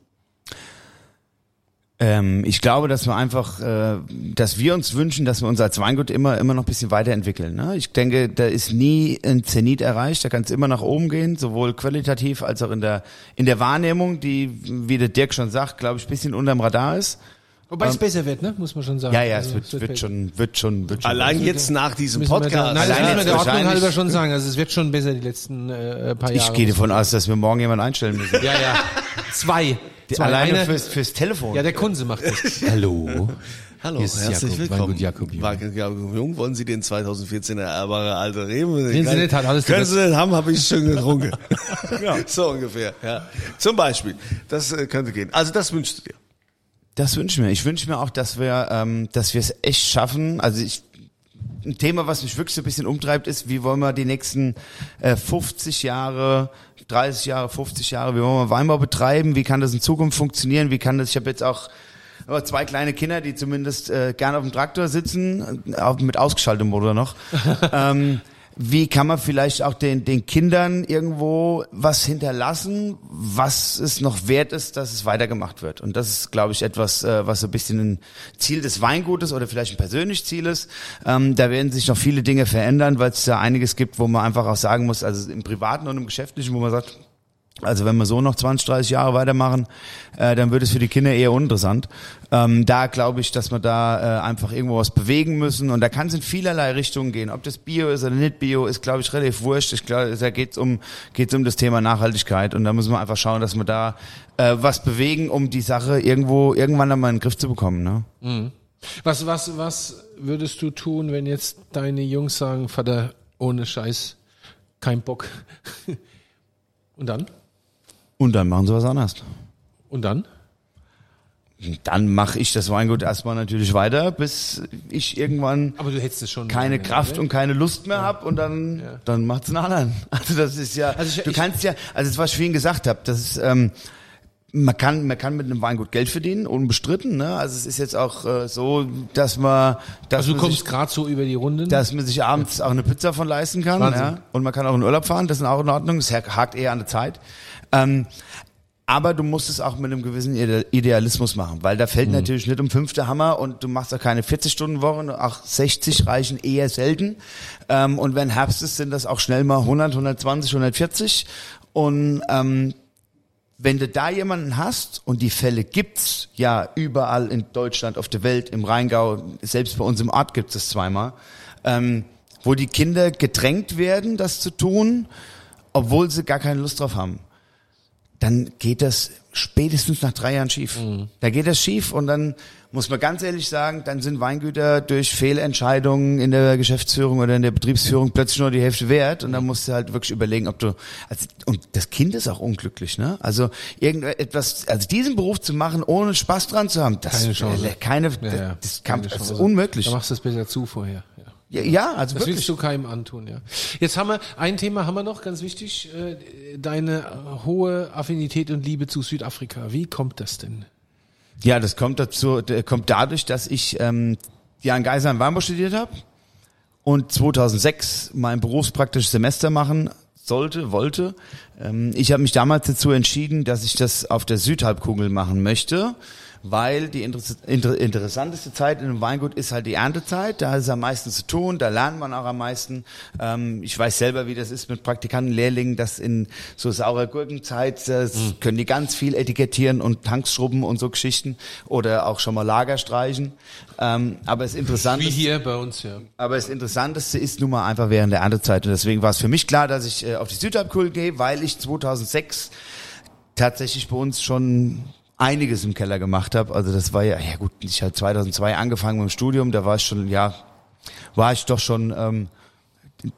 Ähm, ich glaube, dass wir einfach, äh, dass wir uns wünschen, dass wir uns als Weingut immer, immer noch ein bisschen weiterentwickeln. Ne? Ich denke, da ist nie ein Zenit erreicht, da kann es immer nach oben gehen, sowohl qualitativ als auch in der, in der Wahrnehmung, die, wie der Dirk schon sagt, glaube ich, ein bisschen unterm Radar ist. Wobei es besser wird, ne? Muss man schon sagen. Ja, ja, Also, es wird, wird besser. schon, wird schon, wird schon. Allein jetzt nach diesem wir da, Podcast. nein, das wir jetzt der Ordnung halber schon sagen. Also es wird schon besser die letzten äh, paar Jahre. ich gehe davon aus, dass wir morgen jemanden einstellen müssen. Ja, ja. Zwei. Zwei. Alleine fürs, fürs Telefon. ja, der Kunze macht das. Hallo. Hallo, Hier ist herzlich Jakob, willkommen. Jakob Jung. Jakob Jung. Wollen Sie den 2014er Erbarer Alte Reben? Den Sie nicht hat, alles Können. Sie nicht haben, habe ich schon getrunken. So ungefähr, ja. Zum Beispiel. Das äh, könnte gehen. Also das wünschst du dir. Das wünsche ich mir. Ich wünsche mir auch, dass wir, ähm, dass wir es echt schaffen. Also ich, ein Thema, was mich wirklich so ein bisschen umtreibt, ist, wie wollen wir die nächsten äh, 50 Jahre, 30 Jahre, 50 Jahre, wie wollen wir Weinbau betreiben? Wie kann das in Zukunft funktionieren? Wie kann das? Ich habe jetzt auch aber zwei kleine Kinder, die zumindest äh, gerne auf dem Traktor sitzen, äh, auch mit ausgeschaltetem Motor noch. ähm, wie kann man vielleicht auch den, den Kindern irgendwo was hinterlassen, was es noch wert ist, dass es weitergemacht wird? Und das ist, glaube ich, etwas, äh, was so ein bisschen ein Ziel des Weingutes oder vielleicht ein persönliches Ziel ist. Ähm, da werden sich noch viele Dinge verändern, weil es da einiges gibt, wo man einfach auch sagen muss, also im Privaten und im Geschäftlichen, wo man sagt, also wenn wir so noch 20, 30 Jahre weitermachen, äh, dann wird es für die Kinder eher uninteressant. Ähm, da glaube ich, dass wir da äh, einfach irgendwo was bewegen müssen und da kann es in vielerlei Richtungen gehen. Ob das Bio ist oder nicht Bio, ist glaube ich relativ wurscht. Ich glaube, da geht es um, geht's um das Thema Nachhaltigkeit und da müssen wir einfach schauen, dass wir da äh, was bewegen, um die Sache irgendwo irgendwann einmal in den Griff zu bekommen. Ne? Was, was, was würdest du tun, wenn jetzt deine Jungs sagen, Vater, ohne Scheiß, kein Bock? Und dann? Und dann machen sie was anderes. Und dann? Dann mache ich das Weingut erstmal natürlich weiter, bis ich irgendwann Aber du hättest es schon. keine Kraft oder? und keine Lust mehr hab und dann Ja. dann macht's einen anderen. Also das ist ja, Also ich- du ich- kannst ja, also das was ich vorhin gesagt habe, das ist ähm, man kann man kann mit einem Weingut Geld verdienen, unbestritten. Ne? Also es ist jetzt auch äh, so, dass man, dass Also du man kommst sich, gerade so über die Runden. dass man sich abends auch eine Pizza von leisten kann. Wahnsinn. Ja? Und man kann auch in Urlaub fahren, das ist auch in Ordnung. Das hakt eher an der Zeit. Ähm, aber du musst es auch mit einem gewissen Ide- Idealismus machen, weil da Mhm. fällt natürlich nicht um fünfte Hammer und du machst auch keine 40-Stunden-Wochen, auch 60 reichen eher selten. Ähm, und wenn Herbst ist, sind das auch schnell mal 100, 120, 140. Und ähm, wenn du da jemanden hast und die Fälle gibt's ja überall in Deutschland, auf der Welt, im Rheingau, selbst bei uns im Ort gibt's es zweimal, ähm, wo die Kinder gedrängt werden, das zu tun, obwohl sie gar keine Lust drauf haben, dann geht das spätestens nach drei Jahren schief. Da geht das schief und dann muss man ganz ehrlich sagen, dann sind Weingüter durch Fehlentscheidungen in der Geschäftsführung oder in der Betriebsführung plötzlich nur die Hälfte wert und dann musst du halt wirklich überlegen, ob du also, und das Kind ist auch unglücklich, ne? Also irgendetwas, also diesen Beruf zu machen, ohne Spaß dran zu haben, das Keine Chance. keine, Ja, ja, das, kann, keine das ist Chance. unmöglich. Da machst du es besser zu vorher. Ja. Ja, also Das wirklich. willst du keinem antun, ja. Jetzt haben wir, ein Thema haben wir noch, ganz wichtig, äh, deine äh, hohe Affinität und Liebe zu Südafrika. Wie kommt das denn? Ja, das kommt dazu, der kommt dadurch, dass ich ähm, ja in Geisern Weinbau studiert habe und 2006 mein berufspraktisches Semester machen sollte, wollte. Ähm, ich habe mich damals dazu entschieden, dass ich das auf der Südhalbkugel machen möchte, weil die inter interessanteste Zeit in einem Weingut ist halt die Erntezeit. Da ist am meisten zu tun, da lernt man auch am meisten. Ähm, ich weiß selber, wie das ist mit Praktikanten, Lehrlingen, dass in so saurer Gurkenzeit das Mhm. können die ganz viel etikettieren und Tanks schrubben und so Geschichten oder auch schon mal Lager streichen. Ähm, aber das Interessante Wie hier bei uns, ja. aber das Interessanteste ist nun mal einfach während der Erntezeit. Und deswegen war es für mich klar, dass ich äh, auf die Südhalbkugel gehe, weil ich 2006 tatsächlich bei uns schon einiges im Keller gemacht habe. Also das war ja, ja gut, ich habe 2002 angefangen mit dem Studium, da war ich schon, ja, war ich doch schon ähm,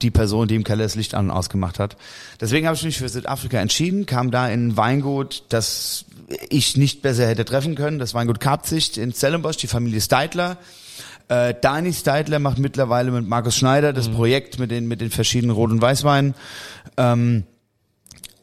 die Person, die im Keller das Licht an und ausgemacht hat. Deswegen habe ich mich für Südafrika entschieden, kam da in ein Weingut, das ich nicht besser hätte treffen können, das Weingut Karpzicht in Stellenbosch, die Familie Steidler. Äh, Dani Steidler macht mittlerweile mit Markus Schneider das Projekt mit den, mit den verschiedenen Rot- und Weißweinen. Ähm,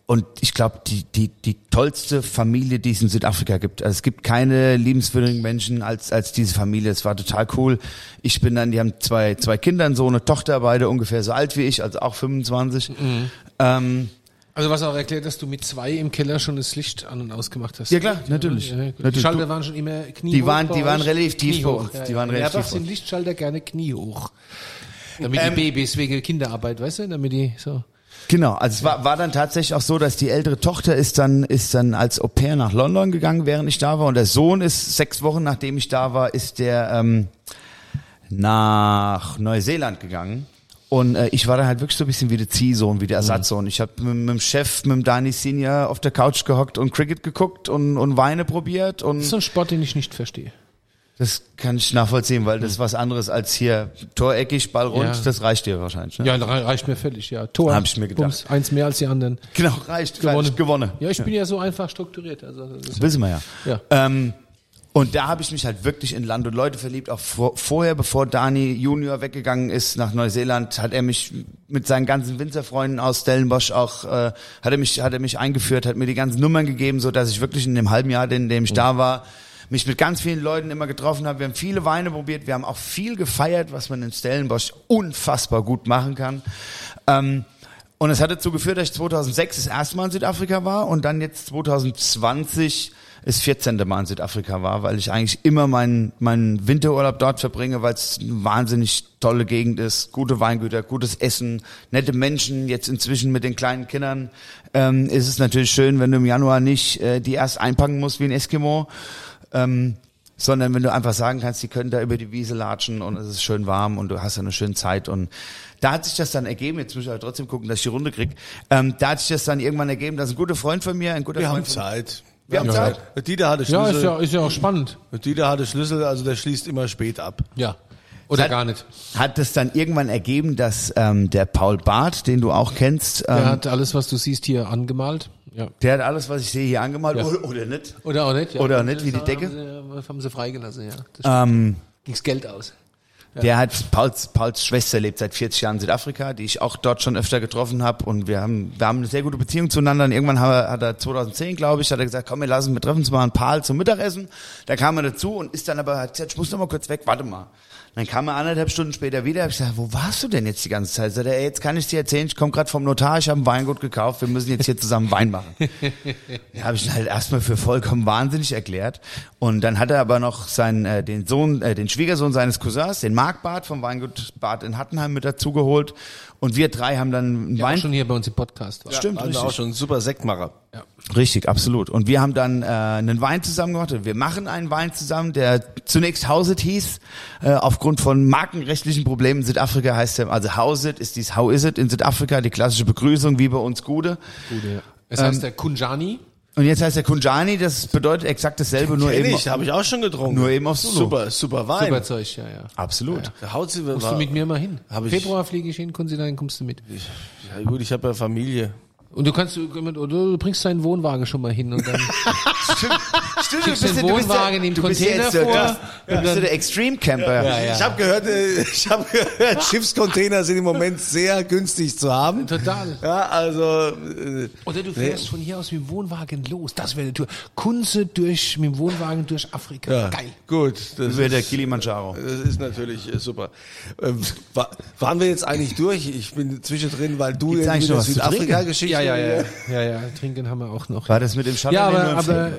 und ich glaube, die, die, die tollste Familie, die es in Südafrika gibt. Also es gibt keine liebenswürdigen Menschen als, als diese Familie. Es war total cool. Ich bin dann, die haben zwei, zwei Kinder, einen Sohn, eine Tochter, beide ungefähr so alt wie ich, also auch 25. Ähm, Also was auch erklärt, dass du mit zwei im Keller schon das Licht an und ausgemacht hast. Ja, klar, natürlich. Ja. Die. Schalter waren schon immer kniehoch. Die waren- die waren relativ tief uns. Ja, Die ja. waren ja, relativ doch tief bei sind Lichtschalter gerne kniehoch. Damit Ähm, die Babys wegen Kinderarbeit, weißt du, damit die so. Genau, also es war, war dann tatsächlich auch so, dass die ältere Tochter ist dann, ist dann als Au pair nach London gegangen, während ich da war. Und der Sohn ist sechs Wochen, nachdem ich da war, ist der ähm, nach Neuseeland gegangen. Und äh, ich war dann halt wirklich so ein bisschen wie der Ziehsohn, wie der Ersatzsohn. Ich habe mit, mit dem Chef, mit dem Dani Senior auf der Couch gehockt und Cricket geguckt und, und Weine probiert. Und Das ist ein Sport, den ich nicht verstehe. Das kann ich nachvollziehen, weil das ist was anderes als hier toreckig, Ball rund. Ja. Das reicht dir wahrscheinlich. Ne? Ja, rei- reicht mir völlig, ja. Tor. Hab ich mir gedacht. Bums, eins mehr als die anderen. Genau, reicht. Gewonnen. gewonnen. Ja, ich bin ja so einfach strukturiert. Also Wissen wir ja. Ja. Ähm, und da habe ich mich halt wirklich in Land und Leute verliebt. Auch vor, vorher, bevor Dani Junior weggegangen ist nach Neuseeland, hat er mich mit seinen ganzen Winzerfreunden aus Stellenbosch auch, äh, hat er mich, hat er mich eingeführt, hat mir die ganzen Nummern gegeben, so dass ich wirklich in dem halben Jahr, in dem ich da war, mich mit ganz vielen Leuten immer getroffen habe. Wir haben viele Weine probiert. Wir haben auch viel gefeiert, was man in Stellenbosch unfassbar gut machen kann. Ähm, und es hat dazu geführt, dass ich 2006 das erste Mal in Südafrika war und dann jetzt 2020 das 14. Mal in Südafrika war, weil ich eigentlich immer meinen, meinen Winterurlaub dort verbringe, weil es eine wahnsinnig tolle Gegend ist, gute Weingüter, gutes Essen, nette Menschen. Jetzt inzwischen mit den kleinen Kindern ähm, ist es natürlich schön, wenn du im Januar nicht äh, die erst einpacken musst wie ein Eskimo, ähm, sondern wenn du einfach sagen kannst, die können da über die Wiese latschen und es ist schön warm und du hast eine schöne Zeit und da hat sich das dann ergeben, jetzt muss ich aber trotzdem gucken, dass ich die Runde krieg. Ähm, da hat sich das dann irgendwann ergeben, dass ein guter Freund von mir, ein guter Wir haben Freund von Zeit. Wir haben Zeit. Der Dieter hatte ja, Schlüssel. ist ja, ist ja auch spannend. Der Dieter hatte Schlüssel, also der schließt immer spät ab. Ja. Oder Hat- gar nicht. hat es dann irgendwann ergeben, dass ähm, der Paul Barth, den du auch kennst, Er ähm, hat alles, was du siehst, hier angemalt. Der hat alles, was ich sehe, hier angemalt. Oder, oder nicht. Oder auch nicht, ja. Oder auch nicht, wie die Decke. Haben sie, haben sie freigelassen, ja. Ähm, ging's Geld aus. Der hat Pauls, Pauls Schwester lebt seit 40 Jahren in Südafrika, die ich auch dort schon öfter getroffen habe und wir haben wir haben eine sehr gute Beziehung zueinander. Und irgendwann hat er, hat er 2010, glaube ich, hat er gesagt, komm, wir lassen, wir treffen uns mal ein Paul zum Mittagessen. Da kam er dazu und ist dann aber hat gesagt, ich muss noch mal kurz weg, warte mal. Dann kam er anderthalb Stunden später wieder. Hab ich gesagt, wo warst du denn jetzt die ganze Zeit? Sagt er, ey, jetzt kann ich dir erzählen, ich komme gerade vom Notar, ich habe ein Weingut gekauft, wir müssen jetzt hier zusammen Wein machen. Ja, habe ich ihn halt erstmal für vollkommen wahnsinnig erklärt. Und dann hat er aber noch seinen, äh, den Sohn, äh, den Schwiegersohn seines Cousins, den Marc Barth vom Weingut Bad in Hattenheim mit dazugeholt. Und wir drei haben dann einen Ja, auch Wein. schon hier bei uns im Podcast war. Stimmt, Waren wir richtig. auch schon ein super Sektmacher. Richtig, absolut. Und wir haben dann äh, einen Wein zusammen gemacht. Und Wir machen einen Wein zusammen, der zunächst Howsit hieß. Äh, aufgrund von markenrechtlichen Problemen in Südafrika heißt er, also Howsit ist dies How is it in Südafrika, die klassische Begrüßung wie bei uns Gude. Gut, ja. Es heißt der Kunjani. Und jetzt heißt er Kunjani, das bedeutet exakt dasselbe, nur eben, ich, habe ich auch schon getrunken. nur eben auf Solo. Super, super Wein. Super Zeug, ja, ja. Absolut. Der haut sie Musst du mit mir mal hin. Hab ich- Februar fliege ich hin, Kunzilein, kommst du mit. Ja gut, ich habe ja Familie. Und du kannst, du bringst deinen Wohnwagen schon mal hin und dann Stimmt, Schickst den Wohnwagen im du bist ja Container jetzt der, vor, ja, du bist ja der Extreme Camper. Ich habe gehört, äh, ich habe gehört, Schiffscontainer sind im Moment sehr günstig zu haben. total. Ja, also äh, Oder du fährst von hier aus mit dem Wohnwagen los. Das wäre eine Tour. Kunze durch, mit dem Wohnwagen durch Afrika. ja, Geil. gut. Das Über der ist, Kilimanjaro. das ist natürlich äh, super. Ähm, wa- waren wir jetzt eigentlich durch? Ich bin zwischendrin, weil du Gibt's irgendwie eine? Südafrika-Geschichte. Ja, ja, ja, ja, ja. Trinken haben wir auch noch. War das mit dem Chardonnay Ja, aber, aber, äh,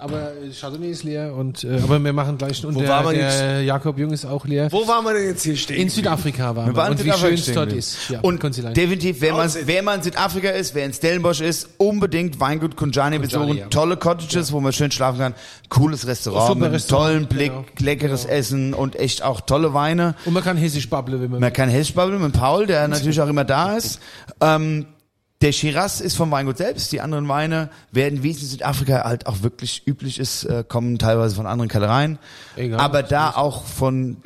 aber Chardonnay ist leer und, äh, aber wir machen gleich, und Wo der, wir der Jakob Jung ist auch leer. Wo waren wir denn jetzt hier stehen? In Südafrika waren wir, waren und in wie Südafrika schön es dort ist. Und definitiv, wer man, wer man in Südafrika ist, wer in Stellenbosch ist, unbedingt Weingut Kunjani besuchen. Tolle Cottages, wo man schön schlafen kann. Cooles Restaurant mit tollen Blick, genau. leckeres Essen und echt auch tolle Weine. Und man kann hessisch babbeln, wenn man, Man kann Hessisch babbeln mit Paul, der natürlich auch immer da ist. Ähm, der Shiraz ist vom Weingut selbst. Die anderen Weine werden, wie es in Südafrika halt auch wirklich üblich ist, äh, kommen teilweise von anderen Kellereien. Egal. Aber da auch von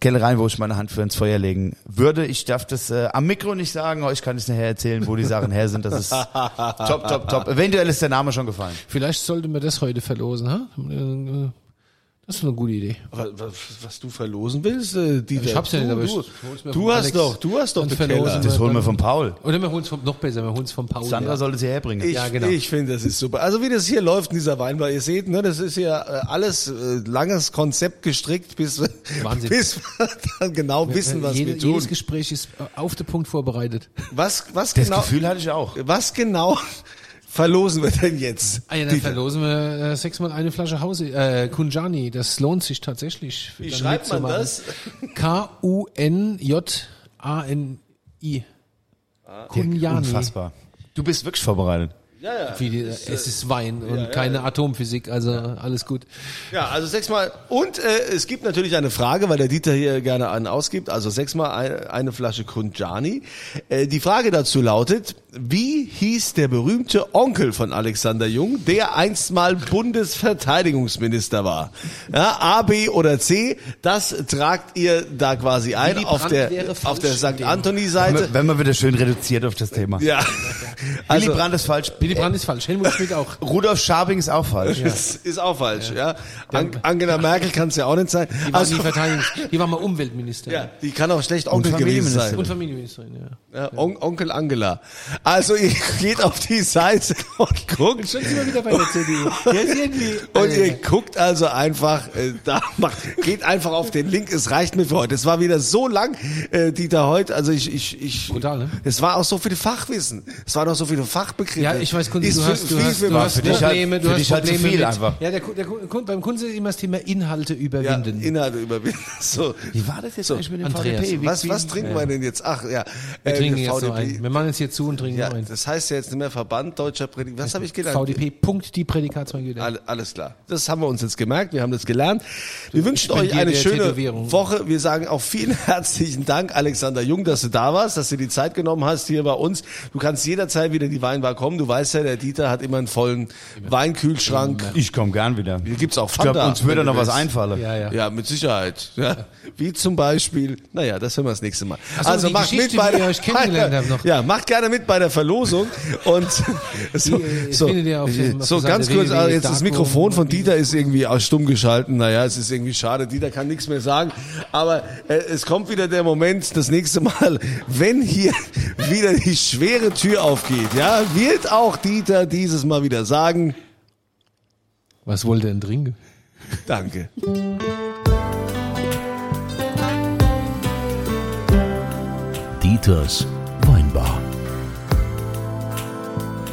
Kellereien, wo ich meine Hand für ins Feuer legen würde. Ich darf das äh, am Mikro nicht sagen, euch kann ich es nachher erzählen, wo die Sachen her sind. Das ist top, top, top. Eventuell ist der Name schon gefallen. Vielleicht sollten wir das heute verlosen, ha? Das ist eine gute Idee. was, was, was du verlosen willst, äh, Dieter? Ich hab's ja du, nicht, aber du, ich du vom hast Alex doch, du hast doch den verlosen Keller. Das holen wir von Paul. Oder wir holen es vom, noch besser, wir holen es vom Paul. Sandra ja. sollte sie herbringen. Ich, Ja, genau. ich finde, das ist super. Also wie das hier läuft in dieser Weinbar, ihr seht, ne, das ist ja äh, alles äh, langes Konzept gestrickt, bis, Wahnsinn. bis wir dann genau wissen, was Jede, wir tun. Jedes Gespräch ist äh, auf den Punkt vorbereitet. Was, was Das genau, Gefühl hatte ich auch. was genau verlosen wir denn jetzt? Ah ja, dann Dieter? verlosen wir äh, sechsmal eine Flasche Hause, äh, Kunjani. Das lohnt sich tatsächlich. Wie schreibt man das? K-U-N-J-A-N-I. Kunjani. Unfassbar. Du bist wirklich vorbereitet. Ja, ja. Wie die, es ist Wein und keine Atomphysik, also alles gut. Ja, also sechsmal. Und äh, es gibt natürlich eine Frage, weil der Dieter hier gerne einen ausgibt. Also sechsmal eine, eine Flasche Kunjani. Äh, die Frage dazu lautet, wie hieß der berühmte Onkel von Alexander Jung, der einst mal Bundesverteidigungsminister war? Ja, A, B oder C, das tragt ihr da quasi ein Willy auf der, auf der St. Anthony-Seite. Wenn man wieder schön reduziert auf das Thema. Ja, Willy also Brandt ist falsch. Willy Brandt ist falsch, Helmut Schmidt auch. Rudolf Schabing ist auch falsch. ist, ist auch falsch. Ja. An, Angela Merkel kann es ja auch nicht sein. Die war, Also, Verteidigungs die war mal Umweltministerin. ja, die kann auch schlecht Onkel gewesen Familienministerin. sein. Und Familienministerin, ja. Ja, On Onkel Angela. Also ihr geht auf die Seite und guckt. Schon sind wir wieder bei der CDU. Der ist irgendwie, Und ihr guckt also einfach, äh, da macht, geht einfach auf den Link. Es reicht mir für heute. Es war wieder so lang, äh, Dieter heute. Also ich, ich, ich. Brutal, ne? Es war auch so viel Fachwissen. Es waren auch so viele Fachbegriffe. Ja, ich weiß, Kunze, Ist du hast, du viel hast, du hast für dich halt- Probleme, du für hast dich halt zu Probleme viel mit, einfach. Ja, der, der, Ku- beim Kunze immer das Thema Inhalte ja, überwinden. Inhalte überwinden. So. Wie war das jetzt eigentlich mit dem Andreas. VDP? Wie- Was, was trinken wir denn jetzt? Ach ja, wir äh, trinken jetzt VDP. ein. Wir machen jetzt hier zu und trinken Ja, noch ein. das heißt ja jetzt nicht mehr Verband Deutscher Predigt. Was habe ich gelernt? VDP, Punkt, die. All- Alles klar. Das haben wir uns jetzt gemerkt. Wir haben das gelernt. Wir wünschen euch eine schöne Tätowierung. Woche. Wir sagen auch vielen herzlichen Dank, Alexander Jung, dass du da warst, dass du die Zeit genommen hast hier bei uns. Du kannst jederzeit wieder in die Weinbar kommen. Du weißt ja, der Dieter hat immer einen vollen Weinkühlschrank. Ich komme gern wieder. Hier gibt's auch Ich glaube, Fanta. uns würde noch was einfallen. Ja, ja. Ja, mit Sicherheit. Ja. Wie zum Beispiel, naja, das hören wir das nächste Mal. So, die Geschichte, wie ihr euch kennengelernt habt noch. Ja, macht gerne mit bei der Verlosung und so, äh, so, auf so ganz kurz, also jetzt das Mikrofon von Dieter ist irgendwie auch stumm geschalten. Naja, es ist irgendwie schade. Dieter kann nichts mehr sagen. Aber äh, es kommt wieder der Moment, das nächste Mal, wenn hier wieder die schwere Tür aufgeht, ja, wird auch Dieter dieses Mal wieder sagen, Was wollt ihr denn trinken? danke. Dieters